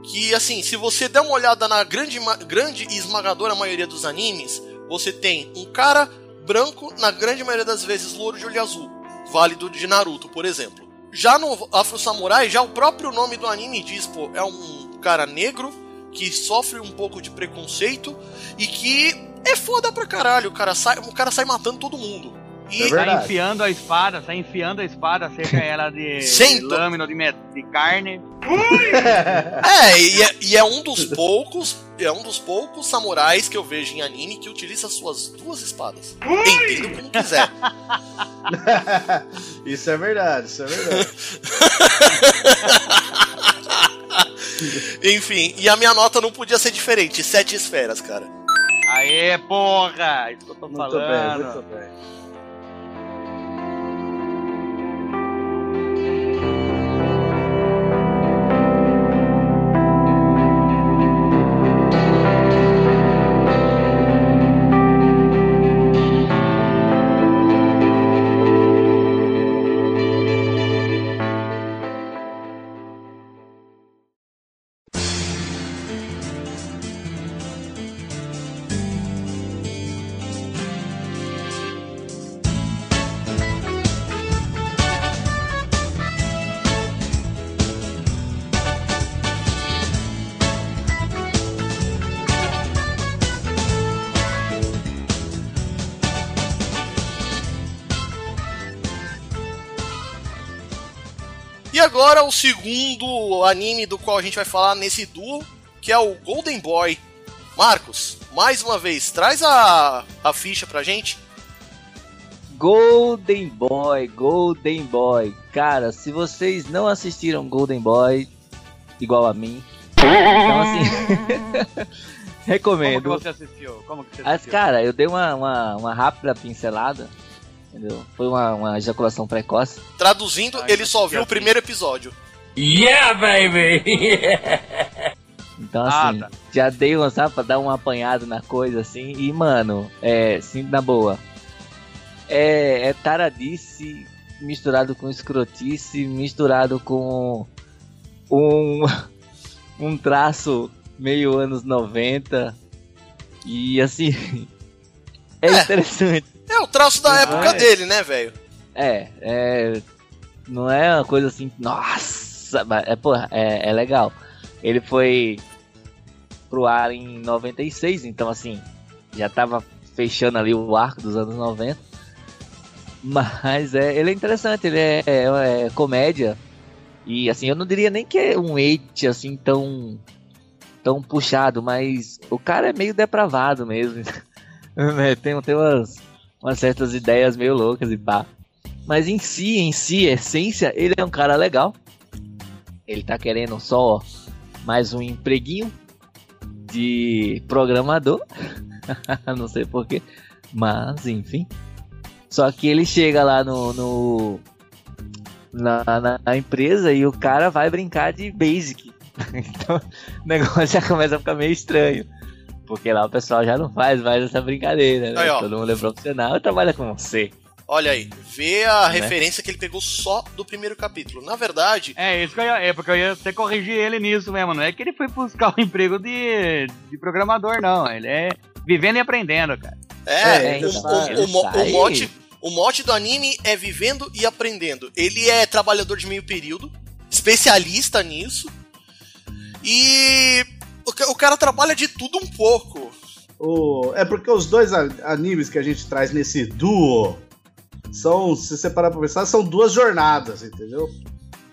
que, assim, se você der uma olhada na grande, grande e esmagadora maioria dos animes, você tem um cara branco, na grande maioria das vezes louro de olho azul, válido de Naruto, por exemplo. Já no Afro Samurai, já o próprio nome do anime diz, pô, é um cara negro que sofre um pouco de preconceito e que é foda pra caralho. O cara sai, o cara sai matando todo mundo. E É verdade. enfiando a espada, sai enfiando a espada, seja ela de, de lâmina, de, de carne. É, e é, e é um dos poucos, é um dos poucos samurais que eu vejo em anime que utiliza suas duas espadas. Entendo como quiser. isso é verdade, isso é verdade. Enfim, e a minha nota não podia ser diferente, sete esferas, cara. Aê, porra! Isso que eu tô Muito falando. bem, muito bem. Agora o segundo anime do qual a gente vai falar nesse duo, que é o Golden Boy. Marcos, mais uma vez, traz a, a ficha pra gente. Golden Boy, Golden Boy. Cara, se vocês não assistiram Golden Boy, igual a mim, então assim, Como que recomendo. você assistiu? Como que você Mas, assistiu? cara, eu dei uma, uma, uma rápida pincelada, entendeu? Foi uma, uma ejaculação precoce. Traduzindo, Ai, ele só viu o primeiro episódio. Yeah, baby! Então, Ah, assim, tá. já dei uma, sabe, pra dar um apanhado na coisa, assim. E, mano, é, sim, na boa. É, é taradice misturado com escrotice, misturado com um, um traço meio anos 90. E, assim, É interessante. É o traço da Não época é? dele, né, velho? É, é. Não é uma coisa assim. Nossa! mas É, porra, é, é legal. Ele foi pro ar em 96, então assim, já tava fechando ali o arco dos anos 90. Mas é, ele é interessante, ele é, é- é comédia. E assim, eu não diria nem que é um hate assim tão tão puxado, mas o cara é meio depravado mesmo. né? tem, tem umas, umas certas ideias meio loucas e pá. Mas em si, em si, essência, ele é um cara legal. Ele tá querendo só mais um empreguinho de programador. Não sei porquê. Mas, enfim. Só que ele chega lá no. no- na, na- na empresa e o cara vai brincar de basic. então o negócio já começa a ficar meio estranho. Porque lá o pessoal já não faz mais essa brincadeira, né? Aí. Todo mundo é profissional e trabalha com você. Olha aí, vê a Né? referência que ele pegou só do primeiro capítulo. Na verdade, É, isso que eu ia, é porque eu ia até corrigir ele nisso mesmo. Não é que ele foi buscar o emprego de, de programador, não. Ele é vivendo e aprendendo, cara. é, É, o, então, o- o mo- o mote, o mote do anime é vivendo e aprendendo. Ele é trabalhador de meio período, especialista nisso. E o, o cara trabalha de tudo um pouco. O- é porque os dois animes que a gente traz nesse duo são, se você parar pra pensar, são duas jornadas, entendeu?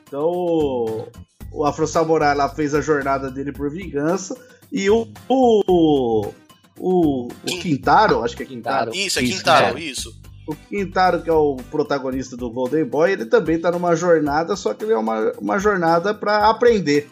Então, o, o Afro Samurai lá fez a jornada dele por vingança e o. O, o, o Quintaro, acho que é Quintaro. Isso, é Isso, Quintaro, é. isso. O Quintaro, que é o protagonista do Golden Boy, ele também tá numa jornada, só que ele é uma, uma jornada para aprender.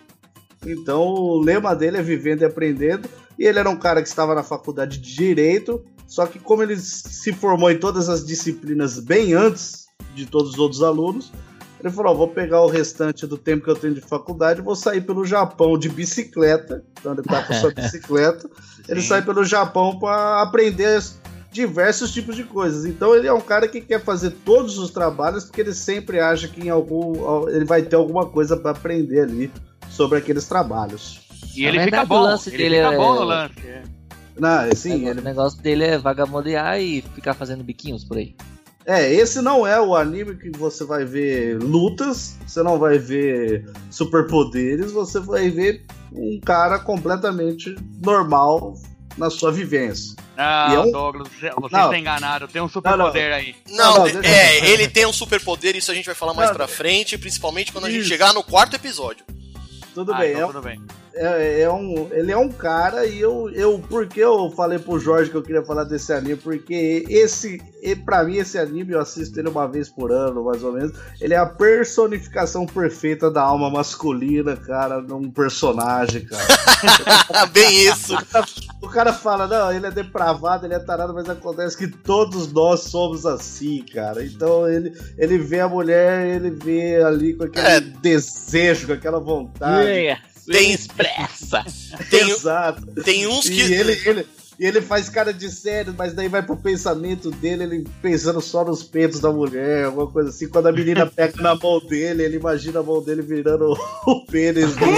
Então o lema dele é vivendo e aprendendo. E ele era um cara que estava na faculdade de Direito, só que como ele se formou em todas as disciplinas bem antes de todos os outros alunos, ele falou: ó, vou pegar o restante do tempo que eu tenho de faculdade e vou sair pelo Japão de bicicleta. Então ele tá com sua bicicleta. Ele sai pelo Japão para aprender diversos tipos de coisas. Então ele é um cara que quer fazer todos os trabalhos porque ele sempre acha que em algum ele vai ter alguma coisa para aprender ali sobre aqueles trabalhos. E Na ele verdade, fica bom. o lance ele dele fica é- bom no lance. é. Não, assim, o ele negócio dele é vagabundear e ficar fazendo biquinhos por aí. É, esse não é o anime que você vai ver lutas, você não vai ver superpoderes, você vai ver um cara completamente normal na sua vivência. Não, E é um- Douglas, você, Não. está enganado. Tem um superpoder aí. Não, não, é, ele tem um superpoder, isso a gente vai falar mais Não, pra frente, principalmente quando a gente isso. chegar no quarto episódio. Tudo Ah, bem, então é, tudo bem. É, é um, ele é um cara e eu, eu por que eu falei pro Jorge que eu queria falar desse anime? Porque esse, e para mim esse anime eu assisto ele uma vez por ano, mais ou menos. Ele é a personificação perfeita da alma masculina, cara, num personagem, cara. Bem isso. O cara fala, não, ele é depravado, ele é tarado, mas acontece que todos nós somos assim, cara. Então ele, ele vê a mulher, ele vê ali com aquele É. desejo, com aquela vontade. Tem- expressa. Tem, Exato. tem uns que. E ele, ele, ele faz cara de sério, mas daí vai pro pensamento dele, ele pensando só nos peitos da mulher, alguma coisa assim. Quando a menina pega na mão dele, ele imagina a mão dele virando o pênis dele.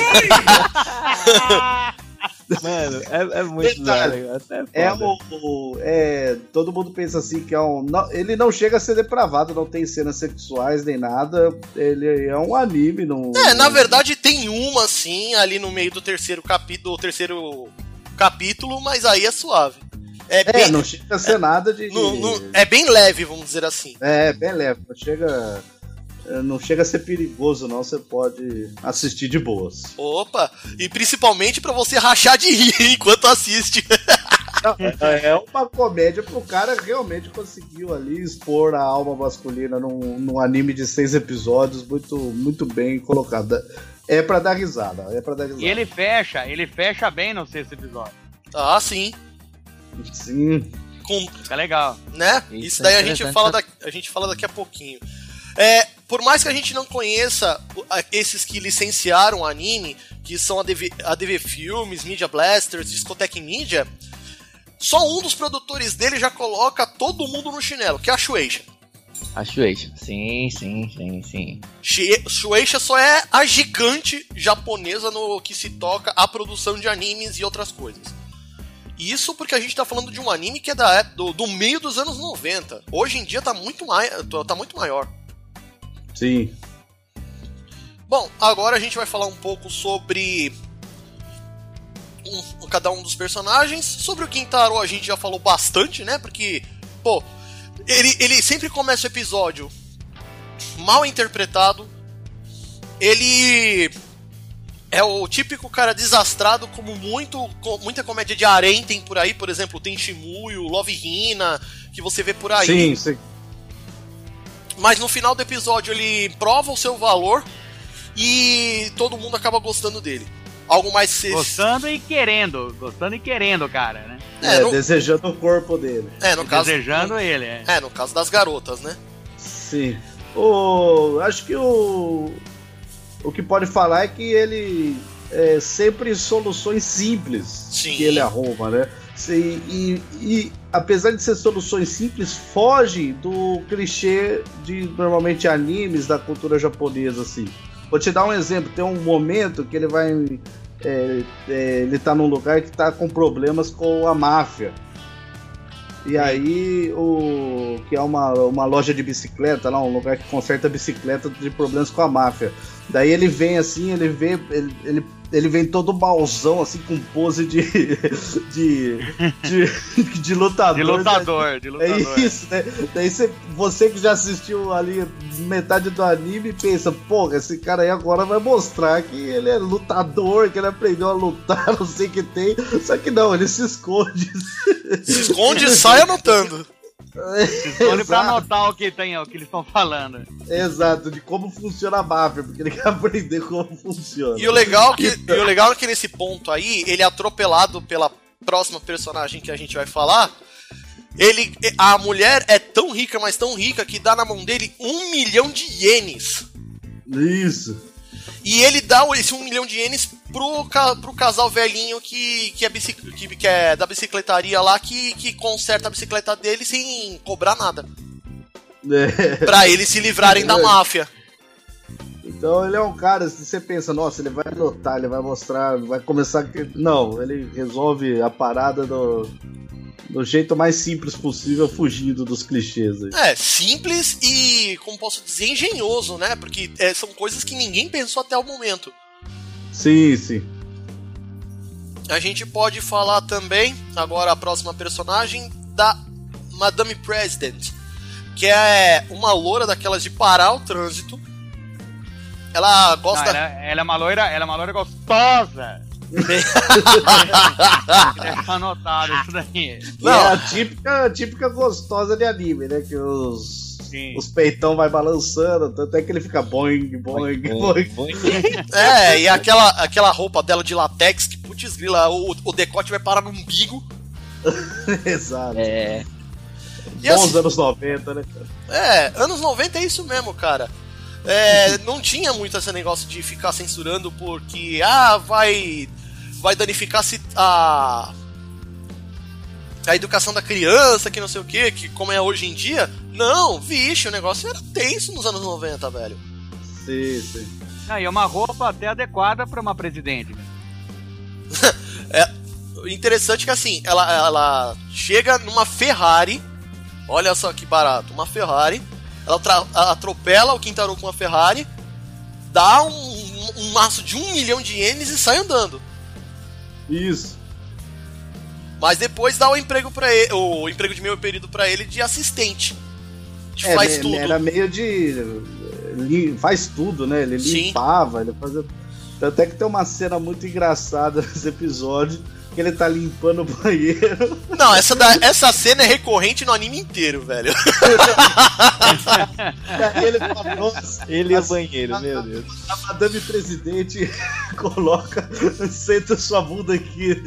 Mano, é, é muito Detalhe, É foda. o, o- é, todo mundo pensa assim que é um. não- ele não chega a ser depravado, não tem cenas sexuais nem nada. Ele é um anime, não. É, na verdade tem uma assim, ali no meio do terceiro capítulo, do terceiro capítulo, mas aí é suave. É É, bem, não chega a ser nada de. no- no- é bem leve, vamos dizer assim. É, bem leve. Não chega, não chega a ser perigoso, não. Você pode assistir de boas. Opa, e principalmente pra você rachar de rir enquanto assiste. É é uma comédia pro cara realmente conseguiu ali expor a alma masculina num, num anime de seis episódios, muito, muito bem colocado. É pra dar risada, é pra dar risada. E ele fecha, ele fecha bem no sexto episódio. Ah, sim. Sim. Com, Fica legal. né? Isso Isso é daí a gente, fala da, a gente fala daqui a pouquinho. É, por mais que a gente não conheça a- esses que licenciaram o anime, que são a DV, a DV Filmes, Media Blasters, Discotech Media, só um dos produtores dele já coloca todo mundo no chinelo, que é a Shueisha. A Shueisha. Sim, sim, sim, sim. Shueisha só é a gigante japonesa no que se toca a produção de animes e outras coisas. Isso porque a gente tá falando de um anime que é da época, do, do meio dos anos 90. Hoje em dia tá muito, mai, tá muito maior. Sim. Bom, agora a gente vai falar um pouco sobre um- cada um dos personagens. Sobre o Quintaro a gente já falou bastante, né? Porque, pô, ele, ele sempre começa o episódio mal interpretado. Ele é o típico cara desastrado, como muito, com muita comédia de harém tem por aí, por exemplo, tem Shimuyo, Love Hina, que você vê por aí. Sim, sim. Mas no final do episódio ele prova o seu valor e todo mundo acaba gostando dele. Algo mais se- Gostando e querendo. Gostando e querendo, cara, né? É, É, no, desejando o corpo dele. é, no caso. Desejando ele, é. É, no caso das garotas, né? Sim. O, acho que o, o que pode falar é que ele é sempre soluções simples Sim. que ele arruma, né? Sim, e, e apesar de ser soluções simples, foge do clichê de normalmente animes da cultura japonesa, assim. Vou te dar um exemplo, tem um momento que ele vai. é, é, ele tá num lugar que tá com problemas com a máfia. E aí, o que é uma, uma loja de bicicleta, lá, um lugar que conserta bicicleta de problemas com a máfia. Daí ele vem assim, ele vê, ele, ele, ele vem todo malzão, assim, com pose de. de. de, de lutador. De lutador, de É lutador. isso, né? Daí você, você que já assistiu ali metade do anime pensa, porra, esse cara aí agora vai mostrar que ele é lutador, que ele aprendeu a lutar, não sei o que tem. Só que não, ele se esconde. Se esconde e sai anotando. Escolhe pra anotar o que tem, o que eles estão falando. Exato, de como funciona a máfia, porque ele quer aprender como funciona. E o legal que, e o legal é que nesse ponto aí, ele é atropelado pela próxima personagem que a gente vai falar. Ele, a mulher é tão rica, mas tão rica, que dá na mão dele um milhão de ienes. Isso. E ele dá esse um milhão de ienes pro, pro casal velhinho que, que, é que, que é da bicicletaria lá, que, que conserta a bicicleta dele sem cobrar nada. É. Pra eles se livrarem da máfia. Então ele é um cara, se você pensa, nossa, ele vai lutar, ele vai mostrar, vai começar. Não, ele resolve a parada do, do jeito mais simples possível, fugindo dos clichês aí. É, simples e, como posso dizer, engenhoso, né? Porque é, são coisas que ninguém pensou até o momento. Sim, sim. A gente pode falar também, agora a próxima personagem, da Madame President, que é uma loura daquelas de parar o trânsito. Ela Não, gosta. ela, ela é uma loira, ela é uma loira gostosa. Deixa anotado isso daí. E Não. é a típica, a típica gostosa de anime, né? Que os, Sim. os peitão vai balançando, tanto é que ele fica boing, boing, boing. É, e aquela, aquela roupa dela de latex, que putz grila, o, o decote vai parar no umbigo. Exato. É, E Bons assim, anos 90, né? cara? É, anos 90 é isso mesmo, cara. É, não tinha muito esse negócio de ficar censurando porque, ah, vai vai danificar se- a a educação da criança, que não sei o que, que como é hoje em dia. Não, vixe, o negócio era tenso nos anos 90, velho. Sim, sim. Ah, e é uma roupa até adequada pra uma presidente. né? O interessante é que assim, ela, ela chega numa Ferrari, olha só que barato, uma Ferrari, ela atropela o Quintaro com uma Ferrari, dá um, um maço de um milhão de ienes e sai andando. Isso. Mas depois dá o emprego para ele, o emprego de meio período pra ele de assistente. De É, faz tudo. Era meio de. Faz tudo, né? Ele Sim. limpava, ele fazia. Tanto é que tem uma cena muito engraçada nesse episódio, que ele tá limpando o banheiro. Não, essa, da- essa cena é recorrente no anime inteiro, velho. E aí ele fala, nossa, ele é banheiro, meu Deus. a madame presidente coloca, senta sua bunda aqui.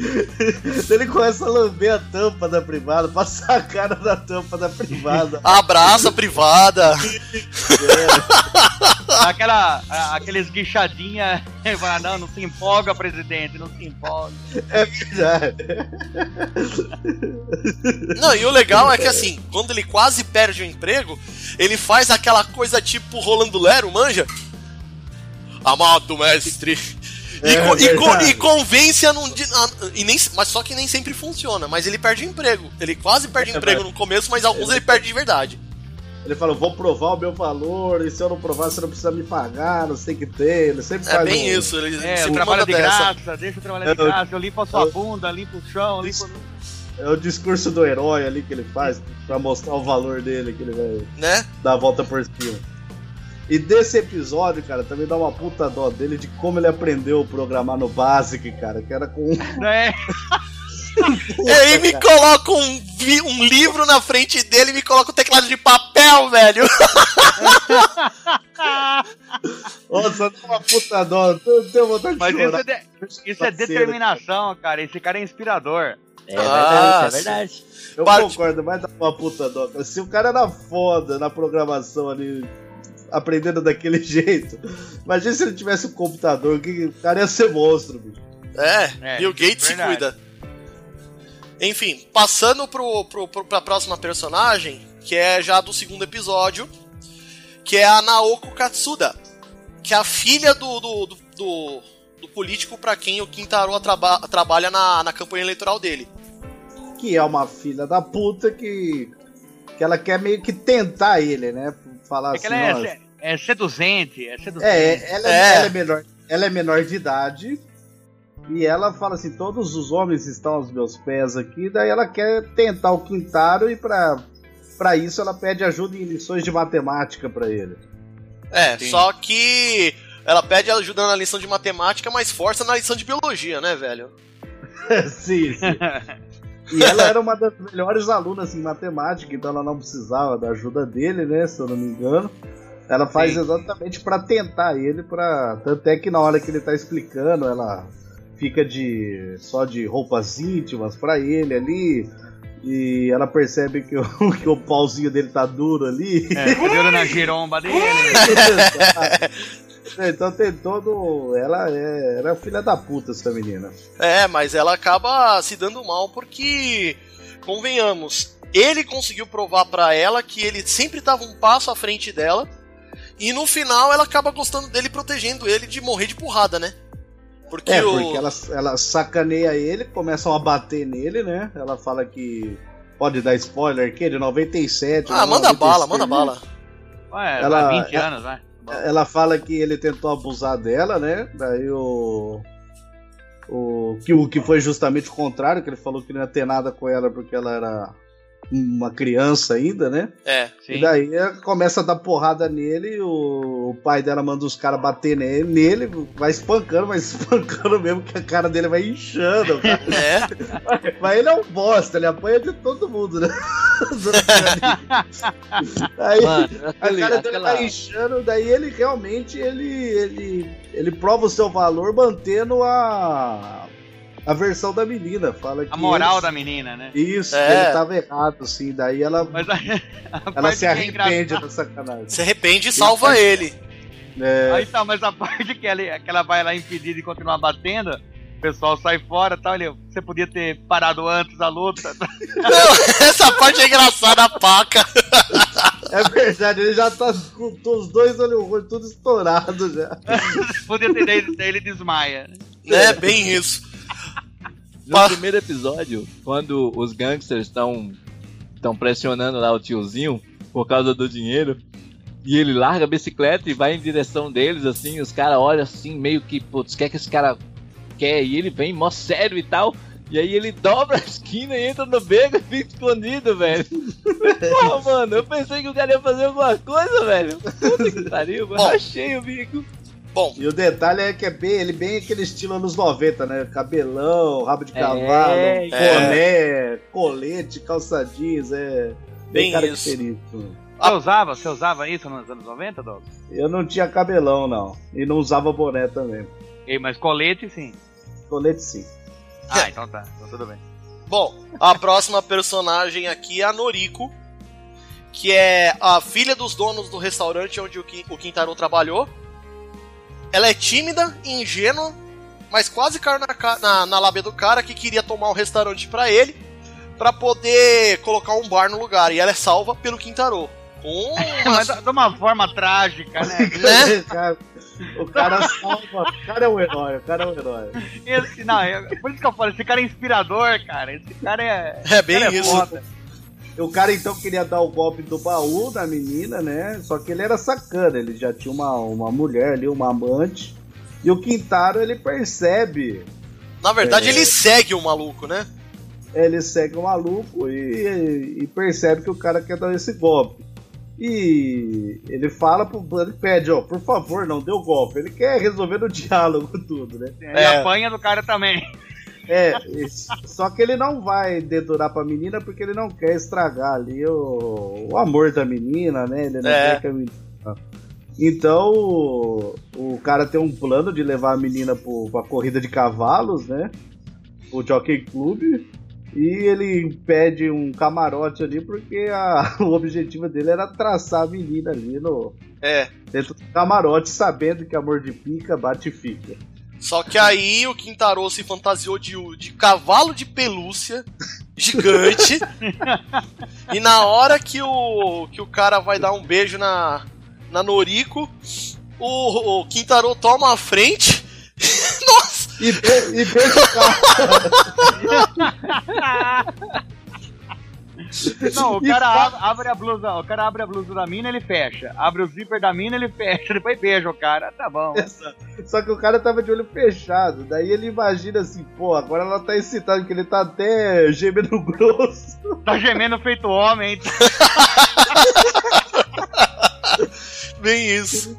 Ele começa a lamber a tampa da privada, passar a cara na tampa da privada. Abraça a privada. Aquela, a- aqueles guichadinha, fala, não, não se empolga, presidente, não se empolga. É verdade. Não, e o legal é que assim, quando ele quase perde o emprego, ele faz aquela coisa tipo Rolando Lero, manja? Amado mestre, E, É co- e co- e convence a não. a- e nem, mas só que nem sempre funciona. Mas ele perde o emprego. Ele quase perde É emprego no começo, mas alguns ele perde de verdade. Ele fala, vou provar o meu valor, e se eu não provar, você não precisa me pagar, não sei o que tem. Ele sempre É faz bem um- isso. Ele É, eu sempre trabalho manda de dessa. graça, deixa eu trabalhar de Eu- graça, eu limpo a sua eu- bunda, limpo o chão, limpo. É o discurso do herói ali que ele faz pra mostrar o valor dele, que ele vai Né? dar a volta por cima. E desse episódio, cara, também dá uma puta dó dele de como ele aprendeu a programar no Basic, cara, que era com um É, Ele me coloca um, vi- um livro na frente dele e me coloca um teclado de papel, velho. Nossa, dá uma puta dó. Eu tenho vontade de mas isso chorar. é, de- isso é determinação, cara. Esse cara é inspirador. É Ah, verdade, é verdade. Eu Parte- concordo, mas dá uma puta dó. Se o cara era foda na programação ali, aprendendo daquele jeito, imagina se ele tivesse um computador, que o cara ia ser monstro, bicho. É, É, Bill Gates se verdade. cuida. Enfim, passando pro, pro, pro, pra próxima personagem, que é já do segundo episódio, que é a Naoko Katsuda, que é a filha do, do, do, do, do político pra quem o Kintaro traba, trabalha na, na campanha eleitoral dele. Que é uma filha da puta que. que ela quer meio que tentar ele, né? Falar É assim, que ela é, "Nossa, é, seduzente, é seduzente. É, ela é, É. ela é menor, ela é menor de idade. E ela fala assim: todos os homens estão aos meus pés aqui. Daí ela quer tentar o Quintaro e pra, pra isso ela pede ajuda em lições de matemática pra ele. É, Sim. só que ela pede ajuda na lição de matemática, mas força na lição de biologia, né, velho? sim, sim. E ela era uma das melhores alunas em matemática, então ela não precisava da ajuda dele, né? Se eu não me engano. Ela faz Sim. exatamente pra tentar ele, para tanto é que na hora que ele tá explicando, ela fica de só de roupas íntimas pra ele ali. E ela percebe que o, que o pauzinho dele tá duro ali. É, na giromba dele. então tem todo. Ela é, era filha da puta, essa menina. É, mas ela acaba se dando mal porque, convenhamos, ele conseguiu provar pra ela que ele sempre tava um passo à frente dela. E no final ela acaba gostando dele, protegendo ele de morrer de porrada, né? Porque, É, o. porque ela, ela sacaneia ele, começam a bater nele, né? Ela fala que. Pode dar spoiler aqui, de 97. Ah, manda 96. bala, manda bala. Ué, Ela- vai 20 anos, vai. Ela fala que ele tentou abusar dela, né? Daí o. O que, o que foi justamente o contrário, que ele falou que não ia ter nada com ela porque ela era uma criança ainda, né? É. Sim. E daí ela começa a dar porrada nele, o, pai dela manda os caras bater nele, nele, vai espancando, mas espancando mesmo, que a cara dele vai inchando. cara. É. Mas ele é um bosta, ele apanha de todo mundo, né? Aí Mano, a cara dele aquela... vai inchando, daí ele realmente ele, ele, ele prova o seu valor mantendo a, a versão da menina. Fala que A moral ele- da menina, né? Isso, É. que ele tava errado, sim. Daí ela, Mas a, a ela se é arrepende engraçada- da sacanagem. Se arrepende e salva ele. É, Aí tá, mas a parte que ela, que ela vai lá impedir de continuar batendo, o pessoal sai fora e tal. Ele, você podia ter parado antes da luta. Não, essa parte é engraçada, a paca. é verdade, ele já tá com os dois olhos rojos, tudo estourado já. podia ter, daí, daí ele desmaia. Né, bem isso. No primeiro episódio, quando os gangsters estão estão pressionando lá o tiozinho por causa do dinheiro, e ele larga a bicicleta e vai em direção deles, assim, os caras olham assim, meio que, putz, o que é que esse cara quer? E ele vem mó sério e tal. E aí ele dobra a esquina e entra no beco e fica escondido, velho. Porra, mano, eu pensei que o cara ia fazer alguma coisa, velho. Puta que pariu, Bom. achei o bico. Bom, E o detalhe é que é bem, ele bem aquele estilo anos 90, né? Cabelão, rabo de É, cavalo, é. boné, colete, calça jeans, é bem, Bem característico. Você usava, você usava isso nos anos 90, Douglas? Eu não tinha cabelão, não. E não usava boné também. Ei, Mas colete, sim. Colete sim. Ah, então tá. Então tudo bem. Bom, a próxima personagem aqui é a Noriko, que é a filha dos donos do restaurante onde o Kintaro trabalhou. Ela é tímida e ingênua, mas quase caiu na, na, na lábia do cara que queria tomar o restaurante pra ele, pra poder colocar um bar no lugar. E ela é salva pelo Quintaro. Com uma... Mas de uma forma trágica, né? né? O cara salva. O cara é um herói, o cara é um herói. Esse, não, é- por isso que eu falo, esse cara é inspirador, cara. Esse cara é. É bem cara é isso. foda. O cara então queria dar o golpe do baú na menina, né? Só que ele era sacana, ele já tinha uma, uma mulher ali, uma amante. E o Quintaro ele percebe, Na verdade, É. ele segue o maluco, né? ele segue o maluco e, e percebe que o cara quer dar esse golpe. E ele fala pro ele pede, ó, por favor, não dê o golpe. Ele quer resolver no diálogo tudo, né? Ele É. apanha do cara também. É, só que ele não vai dedurar pra menina porque ele não quer estragar ali o, o amor da menina, né? Ele não É. quer que a menina. Então o, o cara tem um plano de levar a menina pro, pra corrida de cavalos, né? O Jockey Club. E ele pede um camarote ali porque a- o objetivo dele era traçar a menina ali no, É. dentro do camarote, sabendo que amor de pica bate e fica. Só que aí o Quintaro se fantasiou de, de cavalo de pelúcia gigante. e na hora que o, que o cara vai dar um beijo na, na Noriko, o, o Quintaro toma a frente. Nossa! E, be- e beija o cara. Não, o cara ab- abre a blusa, o cara abre a blusa da mina, ele fecha. Abre o zíper da mina, ele fecha. Depois beija o cara. Tá bom. Só que o cara tava de olho fechado. Daí ele imagina assim, pô, agora ela tá excitada, que ele tá até gemendo grosso. Tá gemendo feito homem. Bem isso.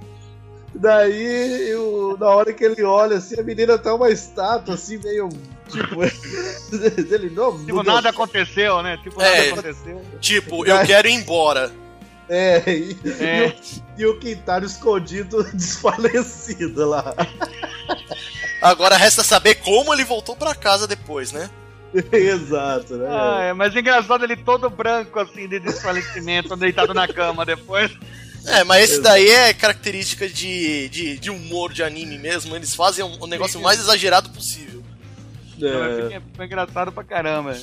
Daí, eu- na hora que ele olha assim, a menina tá uma estátua, assim, meio. Tipo. ele não. Tipo, não nada deu- aconteceu, né? Tipo, É. nada aconteceu. Tipo, eu quero ir embora. É, e, É. e o Quintaro escondido, desfalecido lá. Agora resta saber como ele voltou pra casa depois, né? Exato, né? Ah, é, mas engraçado ele todo branco, assim, de desfalecimento, deitado na cama depois. É, mas esse daí é característica de, de, de humor de anime mesmo. Eles fazem um, um negócio mais exagerado possível. É. Ficou ficou engraçado pra caramba.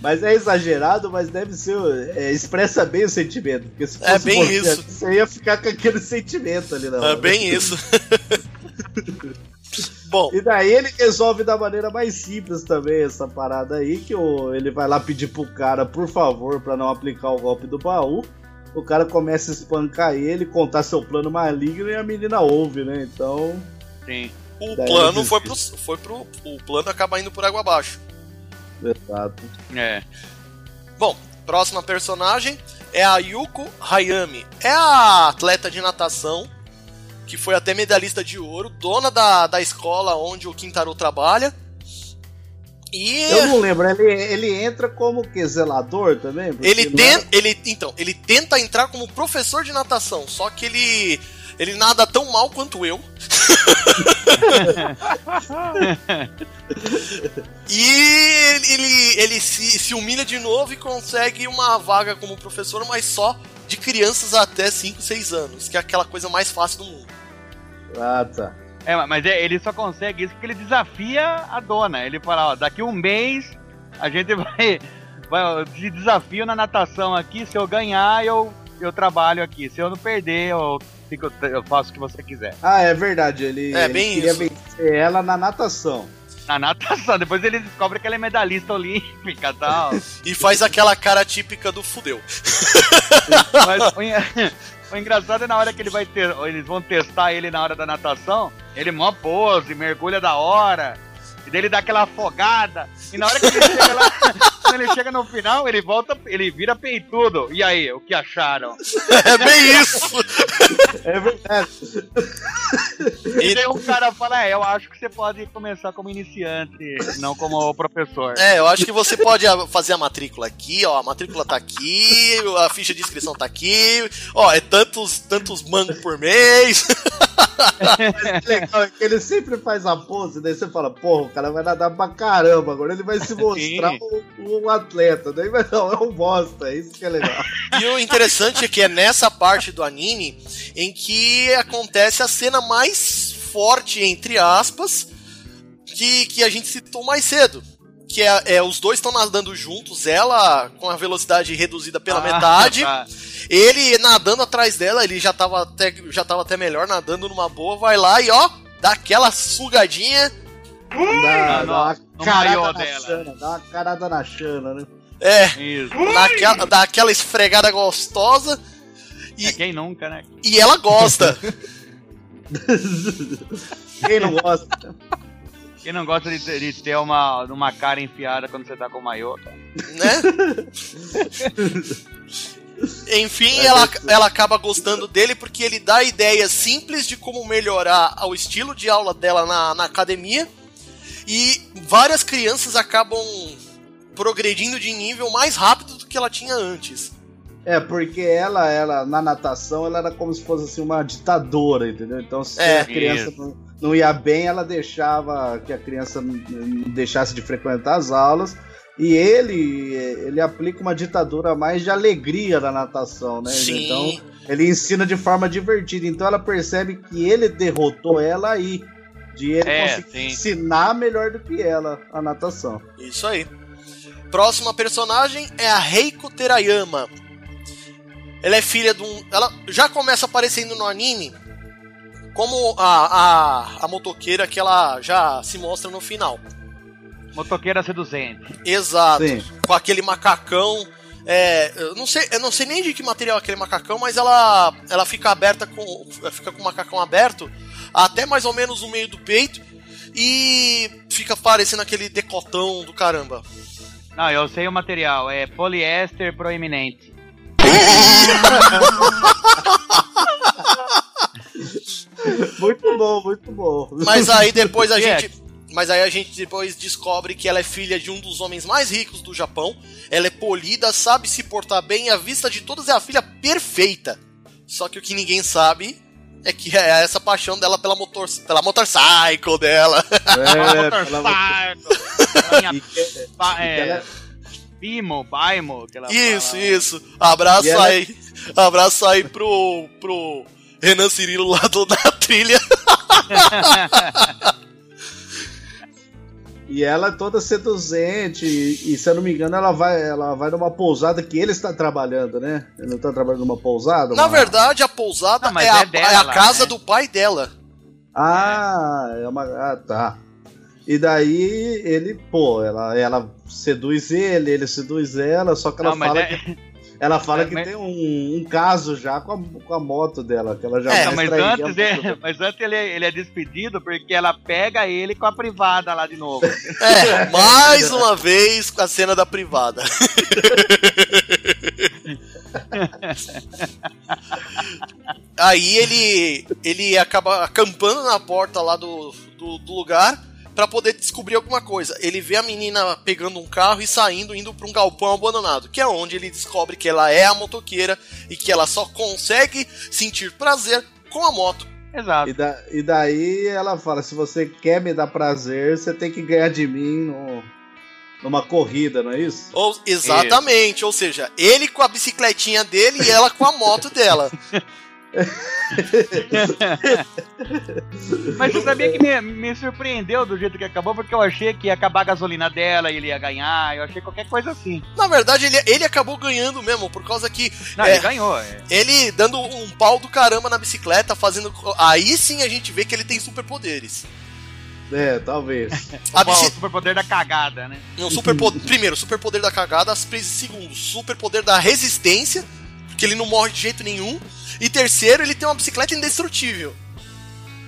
Mas é exagerado, mas deve ser. é, expressa bem o sentimento. Porque se É fosse bem você, isso. Você ia ficar com aquele sentimento ali na hora. É bem isso. Bom, E daí ele resolve da maneira mais simples também essa parada aí, que o, ele vai lá pedir pro cara, por favor, pra não aplicar o golpe do baú. O cara começa a espancar ele, contar seu plano maligno e a menina ouve, né? Então. Sim. O Daí plano foi pro, foi pro. O plano acaba indo por água abaixo. Exato. É. Bom, próxima personagem é a Yuko Hayami. É a atleta de natação que foi até medalhista de ouro, dona da, da escola onde o Quintaro trabalha. E Eu não lembro, ele, ele entra como o quê? Zelador também? Ele tem, era- ele então, ele tenta entrar como professor de natação, só que ele ele nada tão mal quanto eu. e ele, ele, ele se, se humilha de novo e consegue uma vaga como professor, mas só de crianças até 5, 6 anos, que é aquela coisa mais fácil do mundo. Ah, tá. É, mas é, ele só consegue isso porque ele desafia a dona. Ele fala, ó, daqui um mês a gente vai, vai eu te desafio na natação aqui, se eu ganhar, eu, eu trabalho aqui. Se eu não perder, eu, fico, eu faço o que você quiser. Ah, é verdade. Ele, É, ele bem queria isso. vencer ela na natação. Na natação, depois ele descobre que ela é medalhista olímpica e tal. E faz aquela cara típica do fudeu. Mas o, en- o engraçado é na hora que ele vai ter. Eles vão testar ele na hora da natação, ele mó pose, mergulha da hora. E daí ele dá aquela afogada. E na hora que ele chega lá, quando ele chega no final, ele volta, ele vira peitudo. E aí, o que acharam? É bem isso. É verdade. E daí um cara fala, é, eu acho que você pode começar como iniciante, não como professor. É, eu acho que você pode fazer a matrícula aqui, ó. A matrícula tá aqui, a ficha de inscrição tá aqui, ó, é tantos, tantos mangos por mês. legal é que ele sempre faz a pose, daí você fala, porra, o cara vai nadar pra caramba, agora ele vai se mostrar um, um atleta. Daí vai, não, é um bosta, é isso que é legal. E o interessante é que é nessa parte do anime em que acontece a cena mais forte, entre aspas, que, que a gente citou mais cedo. Que é, é, os dois estão nadando juntos, ela com a velocidade reduzida pela Ah, metade, tá. ele nadando atrás dela, ele já tava até já tava até melhor nadando numa boa, vai lá e ó, dá aquela sugadinha, Dá, no- dá uma no carada na dela. Xana, dá uma carada na Xana, né? é, naquela, dá aquela esfregada gostosa É quem nunca, né? e ela gosta. Quem não gosta? Quem não gosta de ter, de ter uma, uma cara enfiada quando você tá com o maiô, cara? né? Enfim, ela, ela acaba gostando dele porque ele dá ideias simples de como melhorar o estilo de aula dela na, na academia. E várias crianças acabam progredindo de nível mais rápido do que ela tinha antes. É, porque ela, ela, na natação, ela era como se fosse assim, uma ditadora, entendeu? Então, se É, a criança não, não ia bem, ela deixava que a criança deixasse de frequentar as aulas. E ele, ele aplica uma ditadura mais de alegria na natação, né? Sim. Então, ele ensina de forma divertida. Então, ela percebe que ele derrotou ela aí. De ele É, conseguir sim. ensinar melhor do que ela a natação. Isso aí. Próxima personagem é a Reiko Terayama. Ela é filha de um. Ela já começa aparecendo no anime como a, a, a motoqueira que ela já se mostra no final. Motoqueira seduzente. Exato. Sim. Com aquele macacão. É, eu não sei, eu não sei nem de que material é aquele macacão, mas ela ela fica aberta com fica com o macacão aberto até mais ou menos o meio do peito e fica parecendo aquele decotão do caramba. Não, eu sei o material. É poliéster proeminente. Muito bom, muito bom. Mas aí depois a É. gente mas aí a gente depois descobre que ela é filha de um dos homens mais ricos do Japão. Ela é polida, sabe se portar bem, e à vista de todos é a filha perfeita. Só que o que ninguém sabe é que é essa paixão dela pela motor, pela motorcycle dela. É, pela- Motorcycle. É, que ela- Bimo, Baimo, que ela Isso, fala. isso. Abraço ela- aí. Abraço aí pro, pro Renan Cirilo lá do, da trilha. E ela é toda seduzente, e, e, se eu não me engano, ela vai, ela vai numa pousada que ele está trabalhando, né? Ele não está trabalhando numa pousada? Na uma- verdade, a pousada Não, mas é, a, é dela, é a casa né? do pai dela. Ah, é uma. Ah, tá. E daí ele, pô, ela, ela seduz ele, ele seduz ela, só que ela Não, fala é- que, ela fala É, que mas- tem um, um caso já com a, com a moto dela, que ela já É, mas antes, ele, mas antes ele, ele é despedido porque ela pega ele com a privada lá de novo. É, mais uma vez com a cena da privada. Aí ele ele acaba acampando na porta lá do, do, do lugar pra poder descobrir alguma coisa. Ele vê a menina pegando um carro e saindo, indo pra um galpão abandonado, que é onde ele descobre que ela é a motoqueira e que ela só consegue sentir prazer com a moto. Exato. E, da- e daí ela fala: se você quer me dar prazer, você tem que ganhar de mim no- numa corrida, não é isso? Ou, exatamente, ou seja, ele com a bicicletinha dele e ela com a moto dela. Mas você sabia que me, me surpreendeu do jeito que acabou, porque eu achei que ia acabar a gasolina dela e ele ia ganhar, eu achei qualquer coisa assim. Na verdade, ele, ele acabou ganhando mesmo, por causa que Não, É. ele ganhou. É. ele dando um pau do caramba na bicicleta, fazendo. Aí sim a gente vê que ele tem superpoderes. É, talvez. A O bici... superpoder da cagada, né? um superpoder... Primeiro, superpoder da cagada. Segundo, superpoder da resistência, porque ele não morre de jeito nenhum. E terceiro, ele tem uma bicicleta indestrutível.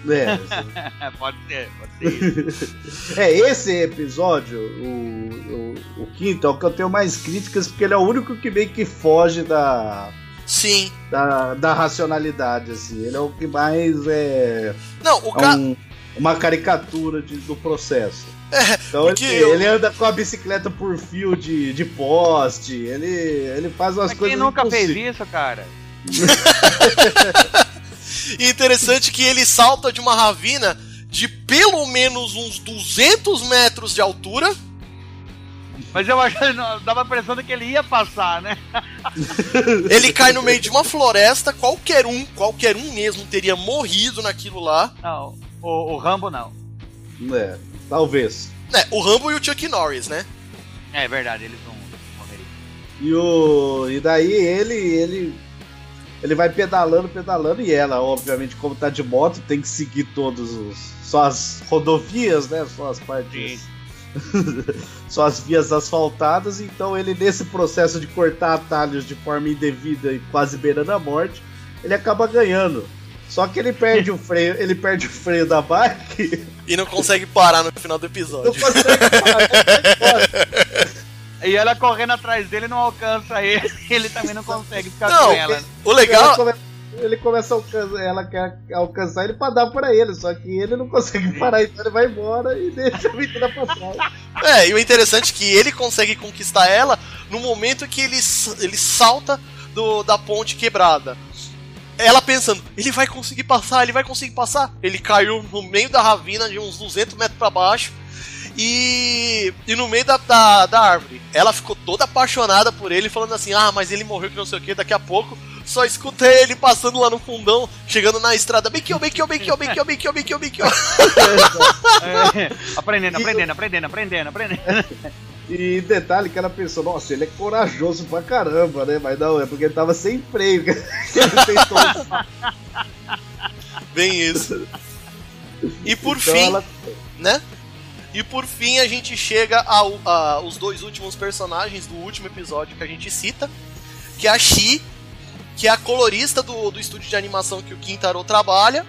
É, pode ser, pode ser. é esse episódio, o, o, o quinto, é o que eu tenho mais críticas, porque ele é o único que meio que foge da, Sim. da, da racionalidade, assim. Ele é o que mais é, Não, o é cara. um- uma caricatura de- do processo. então porque ele, eu- ele anda com a bicicleta por fio de, de poste, ele, ele faz umas Mas coisas quem nunca impossíveis. fez isso, cara? E interessante que ele salta de uma ravina de pelo menos uns 200 metros de altura. Mas eu achei, não, dava a impressão de que ele ia passar, né? Ele cai no meio de uma floresta. Qualquer um, qualquer um mesmo teria morrido naquilo lá. Não, o, o Rambo não. É, talvez. É, o Rambo e o Chuck Norris, né? É verdade, eles não morreriam. E, o, e daí ele, ele, ele vai pedalando, pedalando, e ela, obviamente, como tá de moto, tem que seguir todos os. Só as rodovias, né? Só as partes. só as vias asfaltadas, então ele, nesse processo de cortar atalhos de forma indevida e quase beirando a morte, ele acaba ganhando. Só que ele perde o freio, ele perde o freio da bike. E não consegue parar no final do episódio. Não consegue parar, vai embora. E ela correndo atrás dele não alcança ele, ele também não consegue ficar Não, com ela. o legal. ele começa a alcançar, ela quer alcançar ele pra dar pra ele, só que ele não consegue parar, então ele vai embora e deixa a menina passar. É, e o interessante é que ele consegue conquistar ela no momento que ele, ele salta do, da ponte quebrada. Ela pensando, ele vai conseguir passar, ele vai conseguir passar. Ele caiu no meio da ravina de uns 200 metros pra baixo e, e no meio da, da, da árvore. Ela ficou toda apaixonada por ele, falando assim: Ah, mas ele morreu que não sei o que, daqui a pouco. Só escuta ele passando lá no fundão, chegando na estrada, bem que eu, bem que eu, bem que eu, bem que eu, bem que eu, bem que aprendendo, aprendendo, aprendendo, aprendendo, aprendendo. E detalhe que ela pensou, nossa, ele é corajoso pra caramba, né? Mas não, é porque ele tava sem freio. ele tentou. Bem isso. E por Então fim, ela- né? E por fim a gente chega ao, a- os dois últimos personagens do último episódio que a gente cita, que é a Shi, que é a colorista do, do estúdio de animação que o Kintaro trabalha.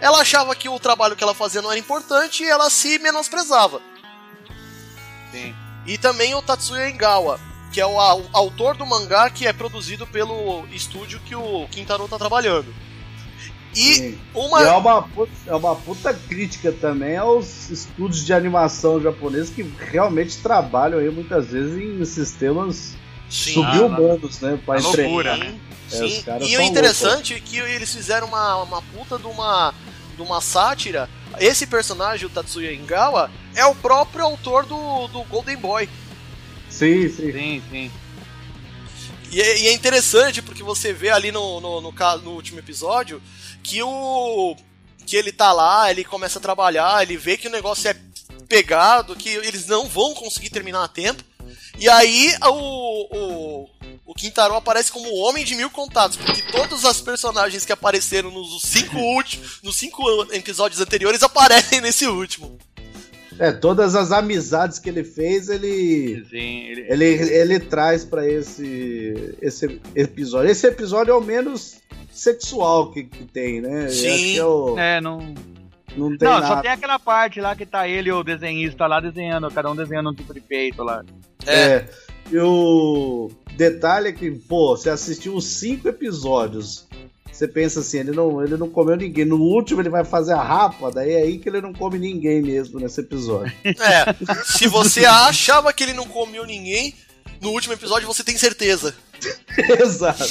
Ela achava que o trabalho que ela fazia não era importante e ela se menosprezava. Sim. E também o Tatsuya Engawa, que é o, au- autor do mangá que é produzido pelo estúdio que o Kintaro tá trabalhando. E Sim. uma. E é uma, puta, é uma puta crítica também aos estúdios de animação japoneses que realmente trabalham aí muitas vezes em sistemas Sim, sub-humanos, né? Pra entregar. loucura, né? É, sim. caras e o interessante é que eles fizeram uma, uma puta de uma, de uma sátira. Esse personagem, o Tatsuya Engawa, é o próprio autor do, do Golden Boy. Sim, sim. Sim, sim. E é, e é interessante porque você vê ali no, no, no, no último episódio que o. que ele tá lá, ele começa a trabalhar, ele vê que o negócio é pegado, que eles não vão conseguir terminar a tempo. E aí o, o Quintaro aparece como o homem de mil contatos, porque todos os personagens que apareceram nos cinco últimos, nos cinco episódios anteriores aparecem nesse último. É, todas as amizades que ele fez, ele. Sim, ele, Ele, ele traz pra esse, esse episódio. Esse episódio é o menos sexual que, que tem, né? Sim. Acho que é o, é, não. não tem Não, nada. só tem aquela parte lá que tá ele e o desenhista lá desenhando, cada um desenhando um tipo de peito lá. É. E o detalhe é que, pô, você assistiu os cinco episódios. Você pensa assim, ele não, ele não comeu ninguém. No último ele vai fazer a rapa, daí é aí que ele não come ninguém mesmo nesse episódio. É, se você achava que ele não comeu ninguém, no último episódio você tem certeza. Exato.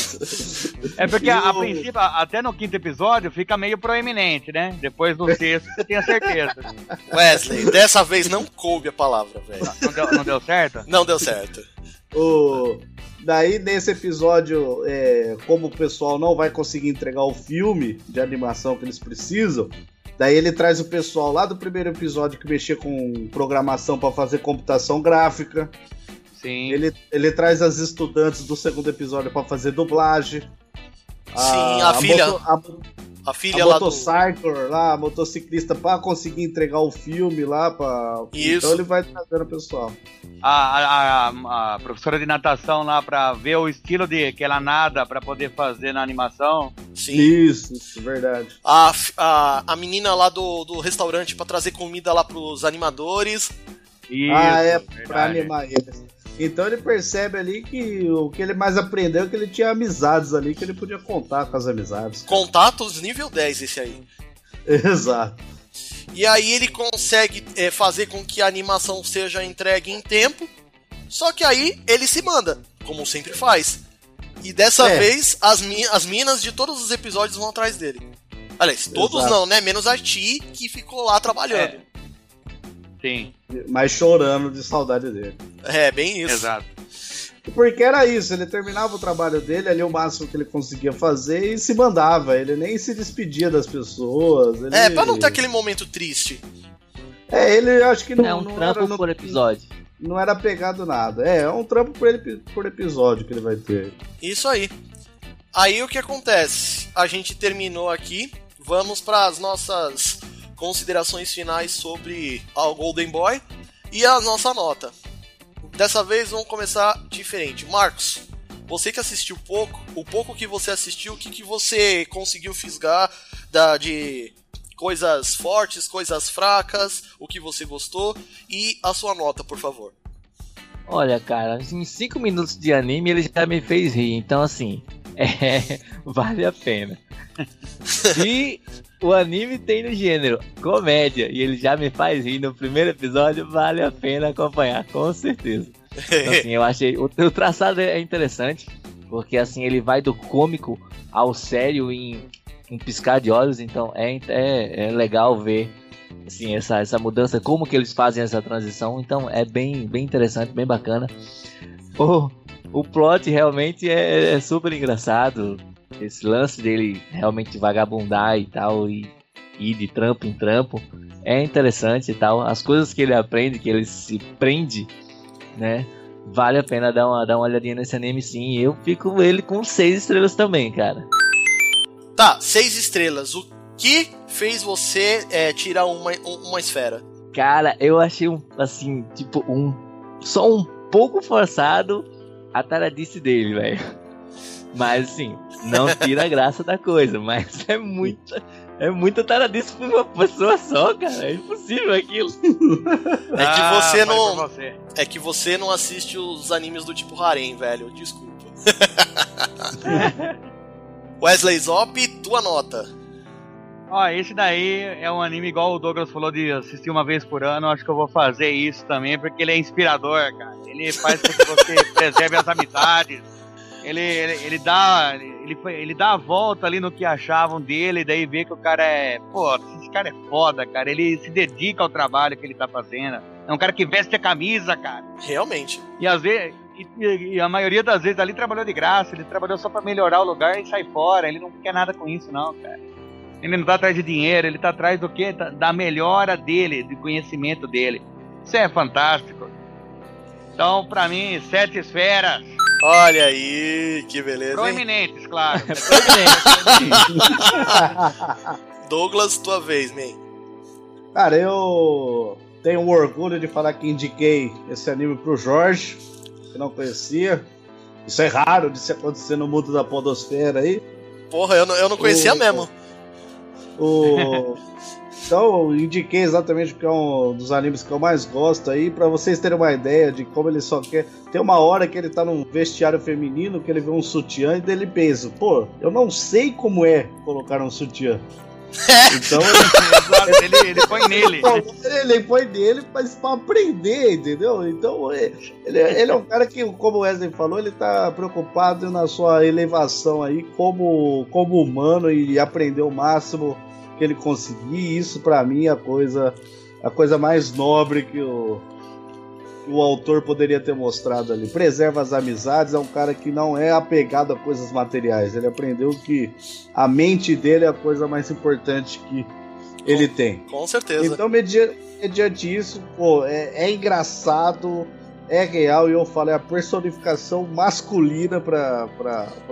É porque a, a princípio, até no quinto episódio, fica meio proeminente, né? Depois do sexto, você tem a certeza. Wesley, dessa vez não coube a palavra, velho. Não deu, não deu certo? Não deu certo. O... Daí, nesse episódio, é, como o pessoal não vai conseguir entregar o filme de animação que eles precisam, daí ele traz o pessoal lá do primeiro episódio que mexia com programação para fazer computação gráfica. Sim. Ele, ele traz as estudantes do segundo episódio para fazer dublagem. Sim, a filha- moto- a, A a filha lá do. motocycler lá, a motociclista, para conseguir entregar o filme lá. Pra... Isso. Então ele vai trazendo o pessoal. A, a, a- a professora de natação lá pra ver o estilo de que ela nada pra poder fazer na animação. Sim. Isso, isso, verdade. A, a, a menina lá do, do restaurante pra trazer comida lá pros animadores. Isso, ah, é, pra verdade. animar eles. Então ele percebe ali que o que ele mais aprendeu é que ele tinha amizades ali, que ele podia contar com as amizades. Contatos nível 10 esse aí. Exato. E aí ele consegue é, fazer com que a animação seja entregue em tempo. Só que aí ele se manda, como sempre faz. E dessa É. vez as, mi as minas de todos os episódios vão atrás dele. Aliás, todos Exato. não, né? Menos a Ti, que ficou lá trabalhando. Sim, Mas chorando de saudade dele. É, bem isso. exato. Porque era isso, ele terminava o trabalho dele, ali o máximo que ele conseguia fazer e se mandava. Ele nem se despedia das pessoas. Ele... É, pra não ter aquele momento triste. É, ele acho que não. É um não trampo era, não, por episódio. não era pegado nada. É, é um trampo por, epi- por episódio que ele vai ter. Isso aí. Aí o que acontece? A gente terminou aqui. Vamos para as nossas considerações finais sobre o Golden Boy e a nossa nota. Dessa vez vamos começar diferente. Marcos, você que assistiu pouco, o pouco que você assistiu, o que, que você conseguiu fisgar da, de coisas fortes, coisas fracas, o que você gostou e a sua nota, por favor. Olha, cara, em 5 minutos de anime ele já me fez rir, então assim, é, vale a pena. Se o anime tem no gênero comédia e ele já me faz rir no primeiro episódio, vale a pena acompanhar, com certeza. Então, assim, eu achei. O, o traçado é interessante, porque assim, ele vai do cômico ao sério em um piscar de olhos, então é, é, é legal ver assim, essa, essa mudança, como que eles fazem essa transição, então é bem, bem interessante, bem bacana. O, o plot realmente é, é super engraçado, esse lance dele realmente vagabundar e tal, e ir de trampo em trampo, é interessante e tal, as coisas que ele aprende, que ele se prende, né, vale a pena dar uma, dar uma olhadinha nesse anime sim, eu fico ele com seis estrelas também, cara. Tá, seis estrelas. O que fez você é, tirar uma, um- uma esfera? Cara, eu achei um, assim, tipo, um. Só um pouco forçado a taradice dele, velho. Mas, assim, não tira a graça da coisa, mas é muita. É muita taradice pra uma pessoa só, cara. É impossível aquilo. É que Ah, você vai não- você. É que você não assiste os animes do tipo harem, velho. Desculpa. Wesley Zop, tua nota. Ó, esse daí é um anime igual o Douglas falou de assistir uma vez por ano. Acho que eu vou fazer isso também, porque ele é inspirador, cara. Ele faz com que você preserve as amizades. Ele, ele, ele dá ele, ele dá a volta ali no que achavam dele, daí vê que o cara é. Pô, esse cara é foda, cara. Ele se dedica ao trabalho que ele tá fazendo. É um cara que veste a camisa, cara. Realmente. E às vezes. E, e- e a maioria das vezes ali trabalhou de graça, ele trabalhou só pra melhorar o lugar e sai fora. Ele não quer nada com isso, não, cara. Ele não tá atrás de dinheiro, ele tá atrás do quê? Da- melhora dele, do conhecimento dele. Isso é fantástico. Então, pra mim, sete esferas. Olha aí, que beleza. Hein? Proeminentes, claro. Douglas, tua vez, man. Cara, eu tenho o orgulho de falar que indiquei esse anime pro Jorge, que não conhecia. Isso é raro de se acontecer no mundo da podosfera aí. Porra, eu não, eu não conhecia Ô, mesmo. O... Então, eu indiquei exatamente porque é um dos animes que eu mais gosto aí, pra vocês terem uma ideia de como ele só quer. Tem uma hora que ele tá num vestiário feminino, que ele vê um sutiã e dele pensa, pô, eu não sei como é colocar um sutiã. Então ele, ele, ele põe nele. ele, ele põe nele mas pra aprender, entendeu? Então é- ele, ele é um cara que, como o Wesley falou, ele tá preocupado na sua elevação aí como, como humano e aprender o máximo que ele conseguir. Isso pra mim é a coisa, a coisa mais nobre que o, o autor poderia ter mostrado ali. Preserva as amizades, é um cara que não é apegado a coisas materiais. Ele aprendeu que a mente dele é a coisa mais importante que ele tem. Com certeza. Então, media- mediante isso, pô, é, é engraçado, é real, e eu falo, é a personificação masculina pra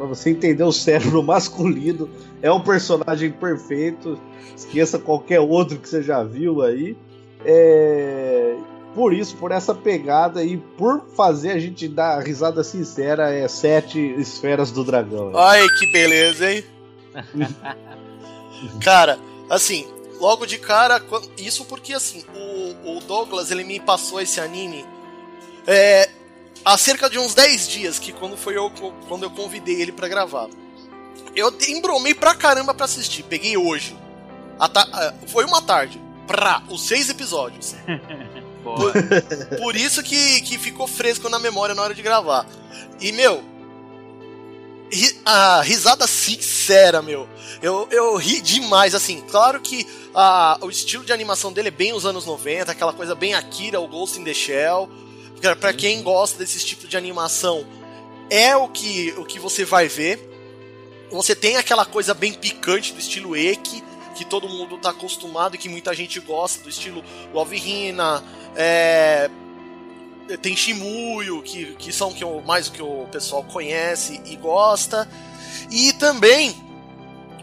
você entender o cérebro masculino. É um personagem perfeito, esqueça qualquer outro que você já viu aí. É, por isso, por essa pegada e por fazer a gente dar risada sincera, é sete esferas do dragão. Ai, que beleza, hein? cara, assim, logo de cara, isso porque assim, o, o Douglas ele me passou esse anime é, há cerca de uns 10 dias, que quando foi eu quando eu convidei ele pra gravar. Eu embromei pra caramba pra assistir, peguei hoje. A ah, foi uma tarde. Pra os seis episódios. Boa. Por isso que, que ficou fresco na memória na hora de gravar. E, meu. ri- a risada sincera, meu. Eu, eu ri demais, assim. Claro que ah, o estilo de animação dele é bem os anos 90, aquela coisa bem Akira, o Ghost in the Shell. Pra, pra quem gosta desse tipo de animação, é o que, o que você vai ver. Você tem aquela coisa bem picante do estilo Eki, que todo mundo tá acostumado e que muita gente gosta, do estilo Love Hina, é, tem Shimuyo, que, que são que o, mais o que o pessoal conhece e gosta. E também,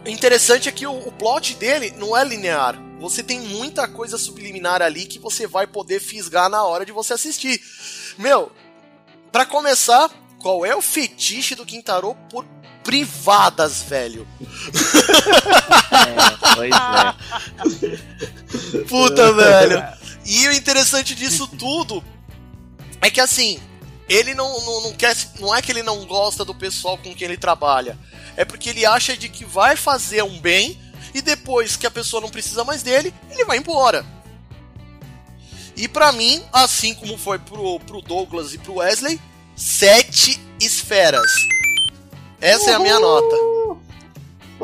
interessante é que o, o plot dele não é linear. Você tem muita coisa subliminar ali que você vai poder fisgar na hora de você assistir. Meu, pra começar, qual é o fetiche do Quintaro por privadas, velho? É, pois é. Puta, velho. E o interessante disso tudo é que assim, ele não, não, não quer. Não é que ele não gosta do pessoal com quem ele trabalha. É porque ele acha de que vai fazer um bem e depois que a pessoa não precisa mais dele, ele vai embora. E pra mim, assim como foi pro, pro Douglas e pro Wesley, sete esferas. Essa é a minha nota.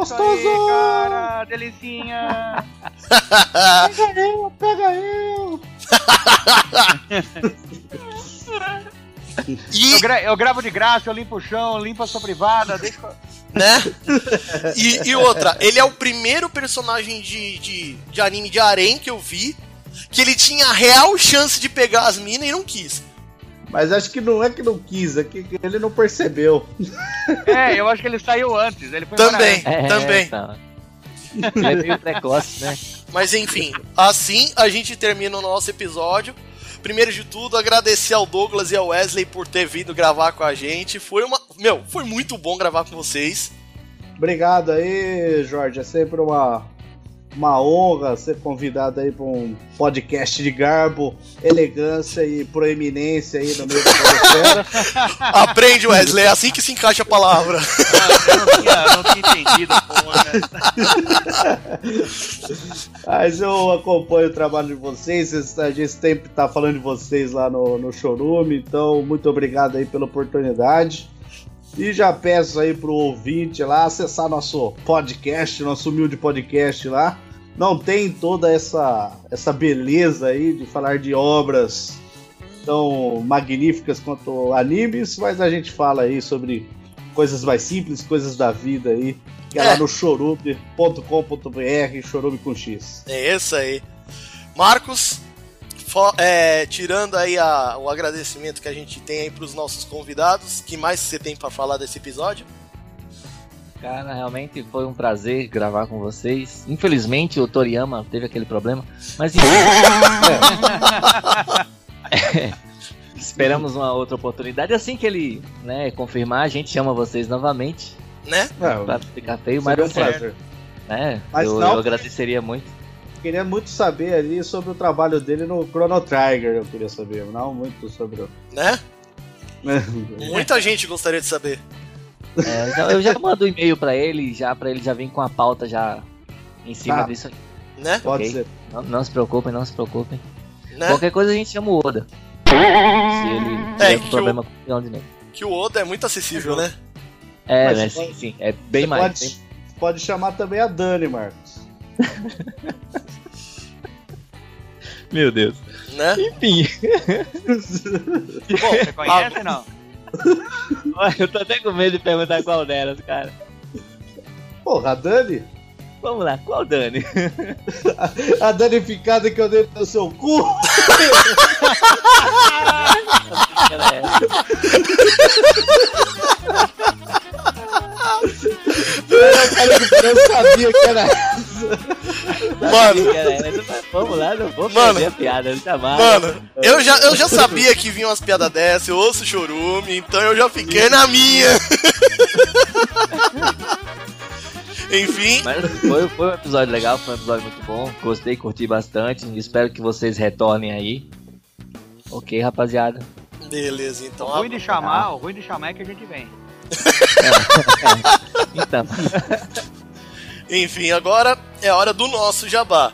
Isso aí, cara, delicinha. Pega eu, pega eu. E Eu, gra- eu gravo de graça, eu limpo o chão, limpo a sua privada, deixa. né? E, e outra, ele é o primeiro personagem de, de, de anime de harém que eu vi que ele tinha a real chance de pegar as minas e não quis. Mas acho que não é que não quis, é que ele não percebeu. É, eu acho que ele saiu antes. Ele foi Também, É, também. tá. Ele é meio precoce, né? Mas enfim, assim a gente termina o nosso episódio. Primeiro de tudo, agradecer ao Douglas e ao Wesley por ter vindo gravar com a gente. Foi uma. Meu, foi muito bom gravar com vocês. Obrigado aí, Jorge. É sempre uma, uma honra ser convidado aí para um podcast de garbo, elegância e proeminência aí no meio da podosfera. Aprende, Wesley, é assim que se encaixa a palavra. Eu não tinha, eu não tinha entendido, porra. Mas eu acompanho o trabalho de vocês, a gente sempre tá falando de vocês lá no, no Chorume, então muito obrigado aí pela oportunidade. E já peço aí pro ouvinte lá acessar nosso podcast, nosso humilde podcast lá. Não tem toda essa, essa beleza aí de falar de obras tão magníficas quanto animes, mas a gente fala aí sobre coisas mais simples, coisas da vida aí, que é, É. lá no chorume.com.br, chorume com X. É isso aí. Marcos, é, tirando aí a- o agradecimento que a gente tem aí pros nossos convidados, que mais você tem pra falar desse episódio? Cara, realmente foi um prazer gravar com vocês. Infelizmente o Toriyama teve aquele problema, mas enfim. É. Esperamos uma outra oportunidade. Assim que ele né, confirmar, a gente chama vocês novamente. Né? Pra ficar feio, mas um certo, prazer. né? Mas eu, não- eu agradeceria muito. Queria muito saber ali sobre o trabalho dele no Chrono Trigger, eu queria saber, não muito sobre o. Né? Muita gente gostaria de saber. É, eu já- mando um e-mail pra ele, já para ele já vir com a pauta já em cima Tá. disso. aí. Né? Pode Ok. ser. Não, não se preocupem, não se preocupem. né? Qualquer coisa a gente chama o Oda. Se ele É, tiver que o- problema com o Leão de Neve. Que o Oda é muito acessível, né? É, Mas né? Sim, sim. É bem mais. pode, bem- pode chamar também a Dani, Marcos. Meu Deus. Né? Enfim. Bom, Você conhece, não? Eu tô até com medo de perguntar qual delas, cara. Porra, a Dani? Vamos lá, qual Dani? A danificada que eu dei no seu cu? Ela é- Eu sabia que era. Mano, que era essa, mas Vamos lá, não vou Mano. fazer a piada, jamais. mano, eu já, eu já sabia que vinham umas piadas dessas, eu ouço chorume, então eu já fiquei na minha. Enfim, Mas foi, foi um episódio legal, foi um episódio muito bom. Gostei, curti bastante. Espero que vocês retornem aí. Ok, rapaziada. beleza, então. O ruim de chamar, o ruim de chamar é que a gente vem. Então, Enfim, agora é hora do nosso jabá.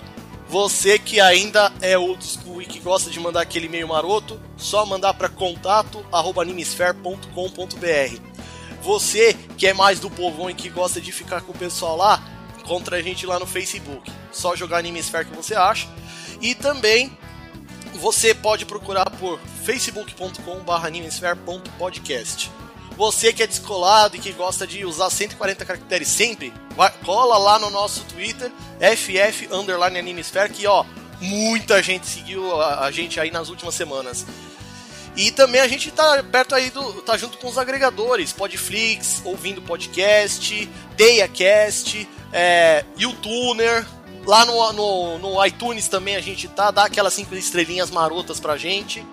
Você que ainda é old school e que gosta de mandar aquele e-mail maroto, só mandar para contato@animesphere.com.br. Você que é mais do povão e que gosta de ficar com o pessoal lá, encontra a gente lá no Facebook. Só jogar Animesphere que você acha. E também você pode procurar por facebook.com/animesphere.podcast. Você que é descolado e que gosta de usar 140 caracteres sempre, vai- cola lá no nosso Twitter, FF underline Animesphere, que ó, muita gente seguiu a, a gente aí nas últimas semanas. E também a gente tá perto aí do. tá junto com os agregadores, Podflix, ouvindo podcast, DeiaCast, é, YouTuner. Lá no, no, no iTunes também a gente tá, dá aquelas cinco estrelinhas marotas pra gente.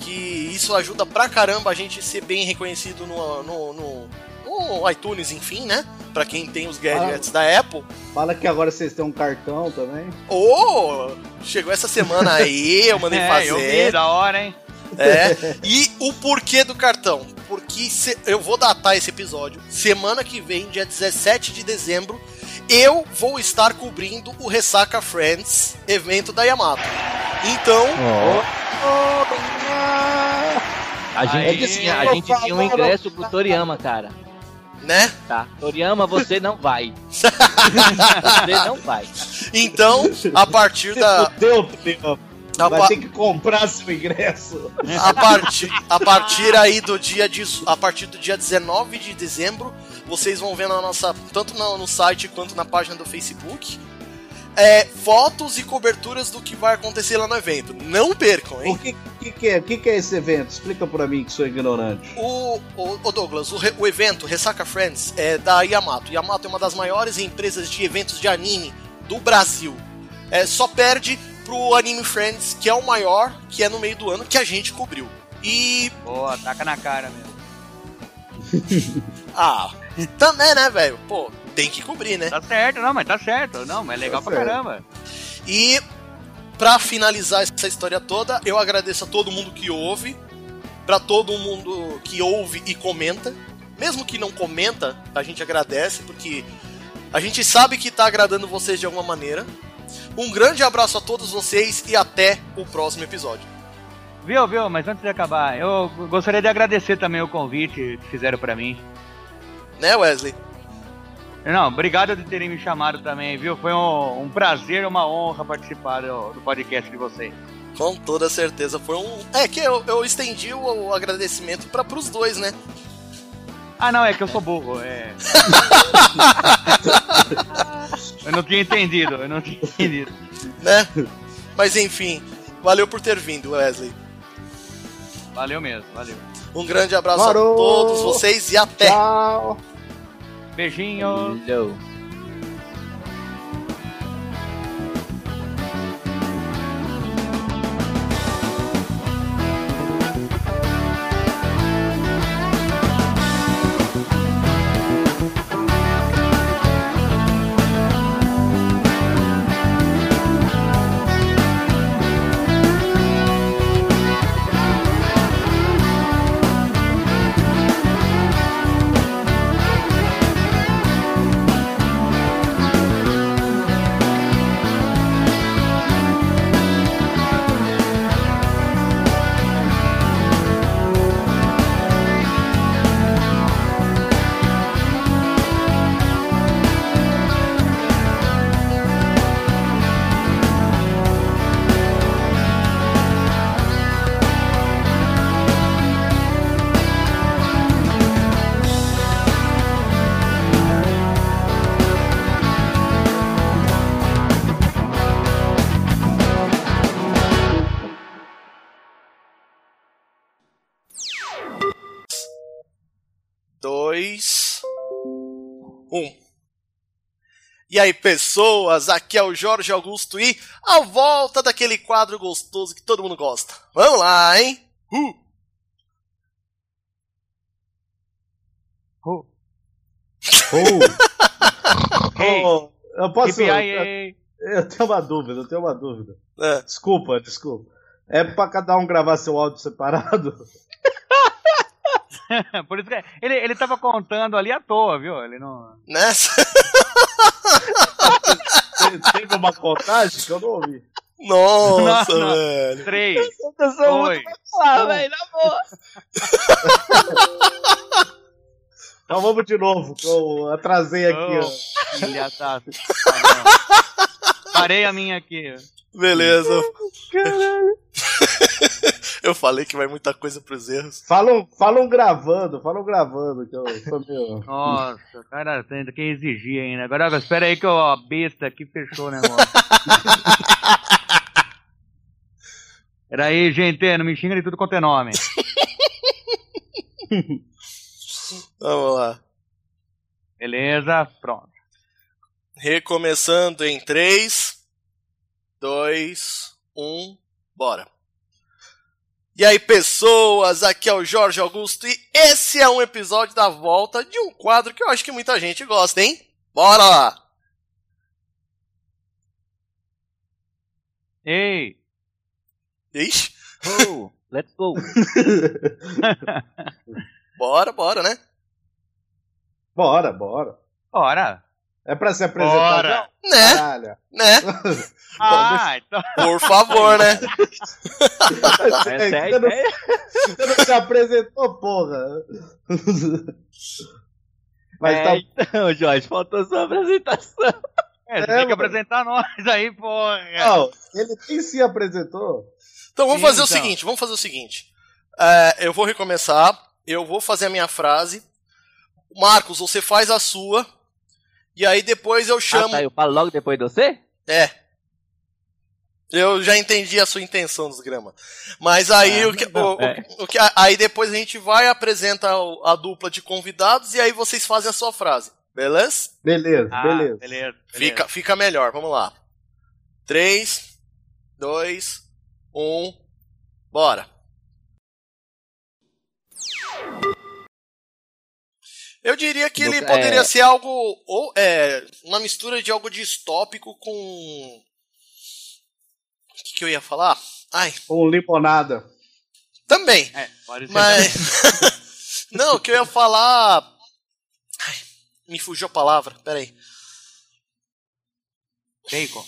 Que isso ajuda pra caramba a gente ser bem reconhecido no, no, no, no iTunes, enfim, né? Pra quem tem os gadgets da Apple. Fala que agora vocês têm um cartão também. Ô, chegou essa semana aí, eu mandei É, fazer. eu vi, da hora, hein? É. E o porquê do cartão? Porque se- eu vou datar esse episódio. Semana que vem, dia 17 de dezembro, eu vou estar cobrindo o Ressaca Friends, evento da Yamato. Então, A gente, Aí, tinha, a gente tinha um ingresso pro Toriyama, cara. né? Tá. Toriyama, você não vai. você não vai. Então, a partir da. Fudeu, Tupião. A, Vai pa- ter que comprar seu ingresso. a partir, a partir aí do dia de, a partir do dia 19 de dezembro, vocês vão ver na nossa tanto no, no site quanto na página do Facebook é, fotos e coberturas do que vai acontecer lá no evento. Não percam, hein? que, que, que é? O que, que é esse evento? Explica pra mim que sou ignorante. O, o, o Douglas, o, re- o evento Ressaca Friends é da Yamato. Yamato é uma das maiores empresas de eventos de anime do Brasil. É, só perde pro Anime Friends, que é o maior, que é no meio do ano, que a gente cobriu. E. Boa, taca na cara mesmo. Ah, também, né, velho? Pô, tem que cobrir, né? Tá certo, não, mas tá certo. Não, mas é legal Tá pra certo. caramba. E pra finalizar essa história toda, eu agradeço a todo mundo que ouve, pra todo mundo que ouve e comenta. Mesmo que não comenta, a gente agradece porque a gente sabe que tá agradando vocês de alguma maneira. Um grande abraço a todos vocês e até o próximo episódio. Viu, viu? Mas antes de acabar, eu gostaria de agradecer também o convite que fizeram pra mim. Né, Wesley? Não, obrigado de terem me chamado também, viu? Foi um, um prazer, uma honra participar do, do podcast de vocês. Com toda certeza foi um. É que eu, eu estendi o, o agradecimento para pros dois, né? Ah, não, é que eu sou burro, é. eu não tinha entendido, eu não tinha entendido. Né? Mas enfim, valeu por ter vindo, Wesley. Valeu mesmo, valeu. Um grande abraço Parou. a todos vocês e até! Tchau. Beijinhos. Hello. Aí, pessoas, aqui é o Jorge Augusto e a volta daquele quadro gostoso que todo mundo gosta. Vamos lá, hein? Uh. Oh, Oh, oh, eu posso. Eu, tenho uma dúvida, eu tenho uma dúvida. É. Desculpa, desculpa. É pra cada um gravar seu áudio separado? Por isso que ele, ele tava contando ali à toa, viu? Ele não. Nessa. Teve uma contagem que eu não ouvi. Nossa, Não, não. velho. Três, Eu sou dois. Ah, velho, na boa. Então vamos de novo, que eu atrasei aqui, Oh, ó. filha da- Tá. Parei a minha aqui. Beleza. Eu falei que vai muita coisa pros erros. Falam, falam gravando, falam gravando, que eu meio... Nossa, o cara tem que exigir ainda. Agora, espera aí que eu, a besta aqui fechou o negócio. Peraí, gente, não me xinga de tudo quanto é nome. Vamos lá. Beleza, pronto. Recomeçando em 3, 2, 1, bora. E aí, pessoas, aqui é o Jorge Augusto e esse é um episódio da volta de um quadro que eu acho que muita gente gosta, hein? Bora lá! Ei, Ixi, Oh, let's go. bora, bora, né? Bora, bora. bora. É pra se apresentar Bora. já? Né? Caralho. Né? Ah, então. Por favor, né? Essa é a você, não, ideia. você não se apresentou, porra. Mas é, tá, então, Jorge, faltou sua apresentação. É, você É, tem que mano. apresentar nós aí, porra. não, ele nem se apresentou. Então vamos Sim, fazer o então. seguinte, vamos fazer o seguinte. É, eu vou recomeçar, eu vou fazer a minha frase. Marcos, você faz a sua. E aí depois eu Ah, chamo. tá, eu falo logo depois de você? É. Eu já entendi a sua intenção dos grama. Mas aí Ah, o que, não, o- o- é. o que- aí depois a gente vai apresenta o- a dupla de convidados e aí vocês fazem a sua frase. Beleza? Beleza, Ah, beleza. beleza. Fica, fica melhor, vamos lá. 3, 2, 1, bora. Eu diria que ele poderia é- ser algo. ou é, uma mistura de algo distópico com. O que, que eu ia falar? Ai, Com limonada. também. É, pode ser. Mas. Não, o que eu ia falar. Ai, me fugiu a palavra, peraí. Bacon.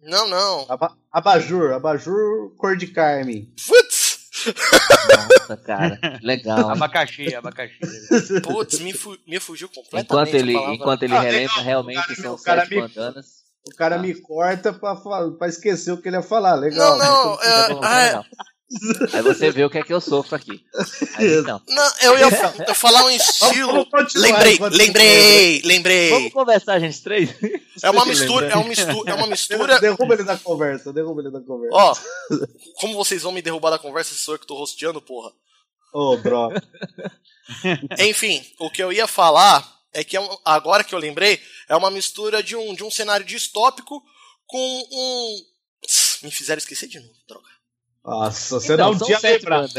Não, não. Aba abajur, abajur cor de carne. Putz! Nossa, cara, legal. Abacaxi, abacaxi. Putz, me, fu me fugiu completamente. Enquanto ele, enquanto ele Ah, relembra, legal, realmente o cara- são sete me- bandanas. O cara Ah. me corta pra, pra esquecer o que ele ia falar. Legal. Não, não, Muito- é- bom, ah, legal. Aí você vê o que é que eu sofro aqui. Aí, então, Não, eu ia eu falar um estilo. Lembrei, enquanto- lembrei, vamos lembrei. conversar, gente, três? É uma mistura, é uma mistura, é uma mistura. Derruba ele da conversa, derruba ele da conversa. Ó, como vocês vão me derrubar da conversa, sou eu que tô rosteando, porra. Ô, bro. Enfim, o que eu ia falar é que é um- agora que eu lembrei, é uma mistura de um, de um cenário distópico com um. Me fizeram esquecer de novo, droga. Nossa, você Então, não tinha lembrado.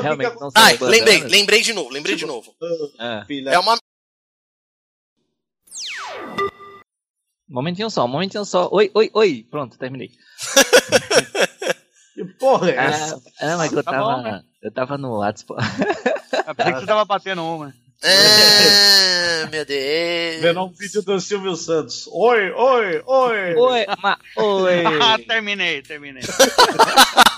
Realmente não Ai, bandanas. lembrei, lembrei de novo, lembrei de novo. Ah, Filha. É uma. um momentinho só, um momentinho só. Oi, oi, oi. Pronto, terminei. Que porra é essa? Ah, ah, mas eu Tá tava, bom, né? eu tava no WhatsApp. Eu pensei que você tava batendo uma. Ah, meu Deus. Vendo um vídeo do Silvio Santos. Oi, oi, oi. Oi, ma, oi. Ah, terminei, terminei.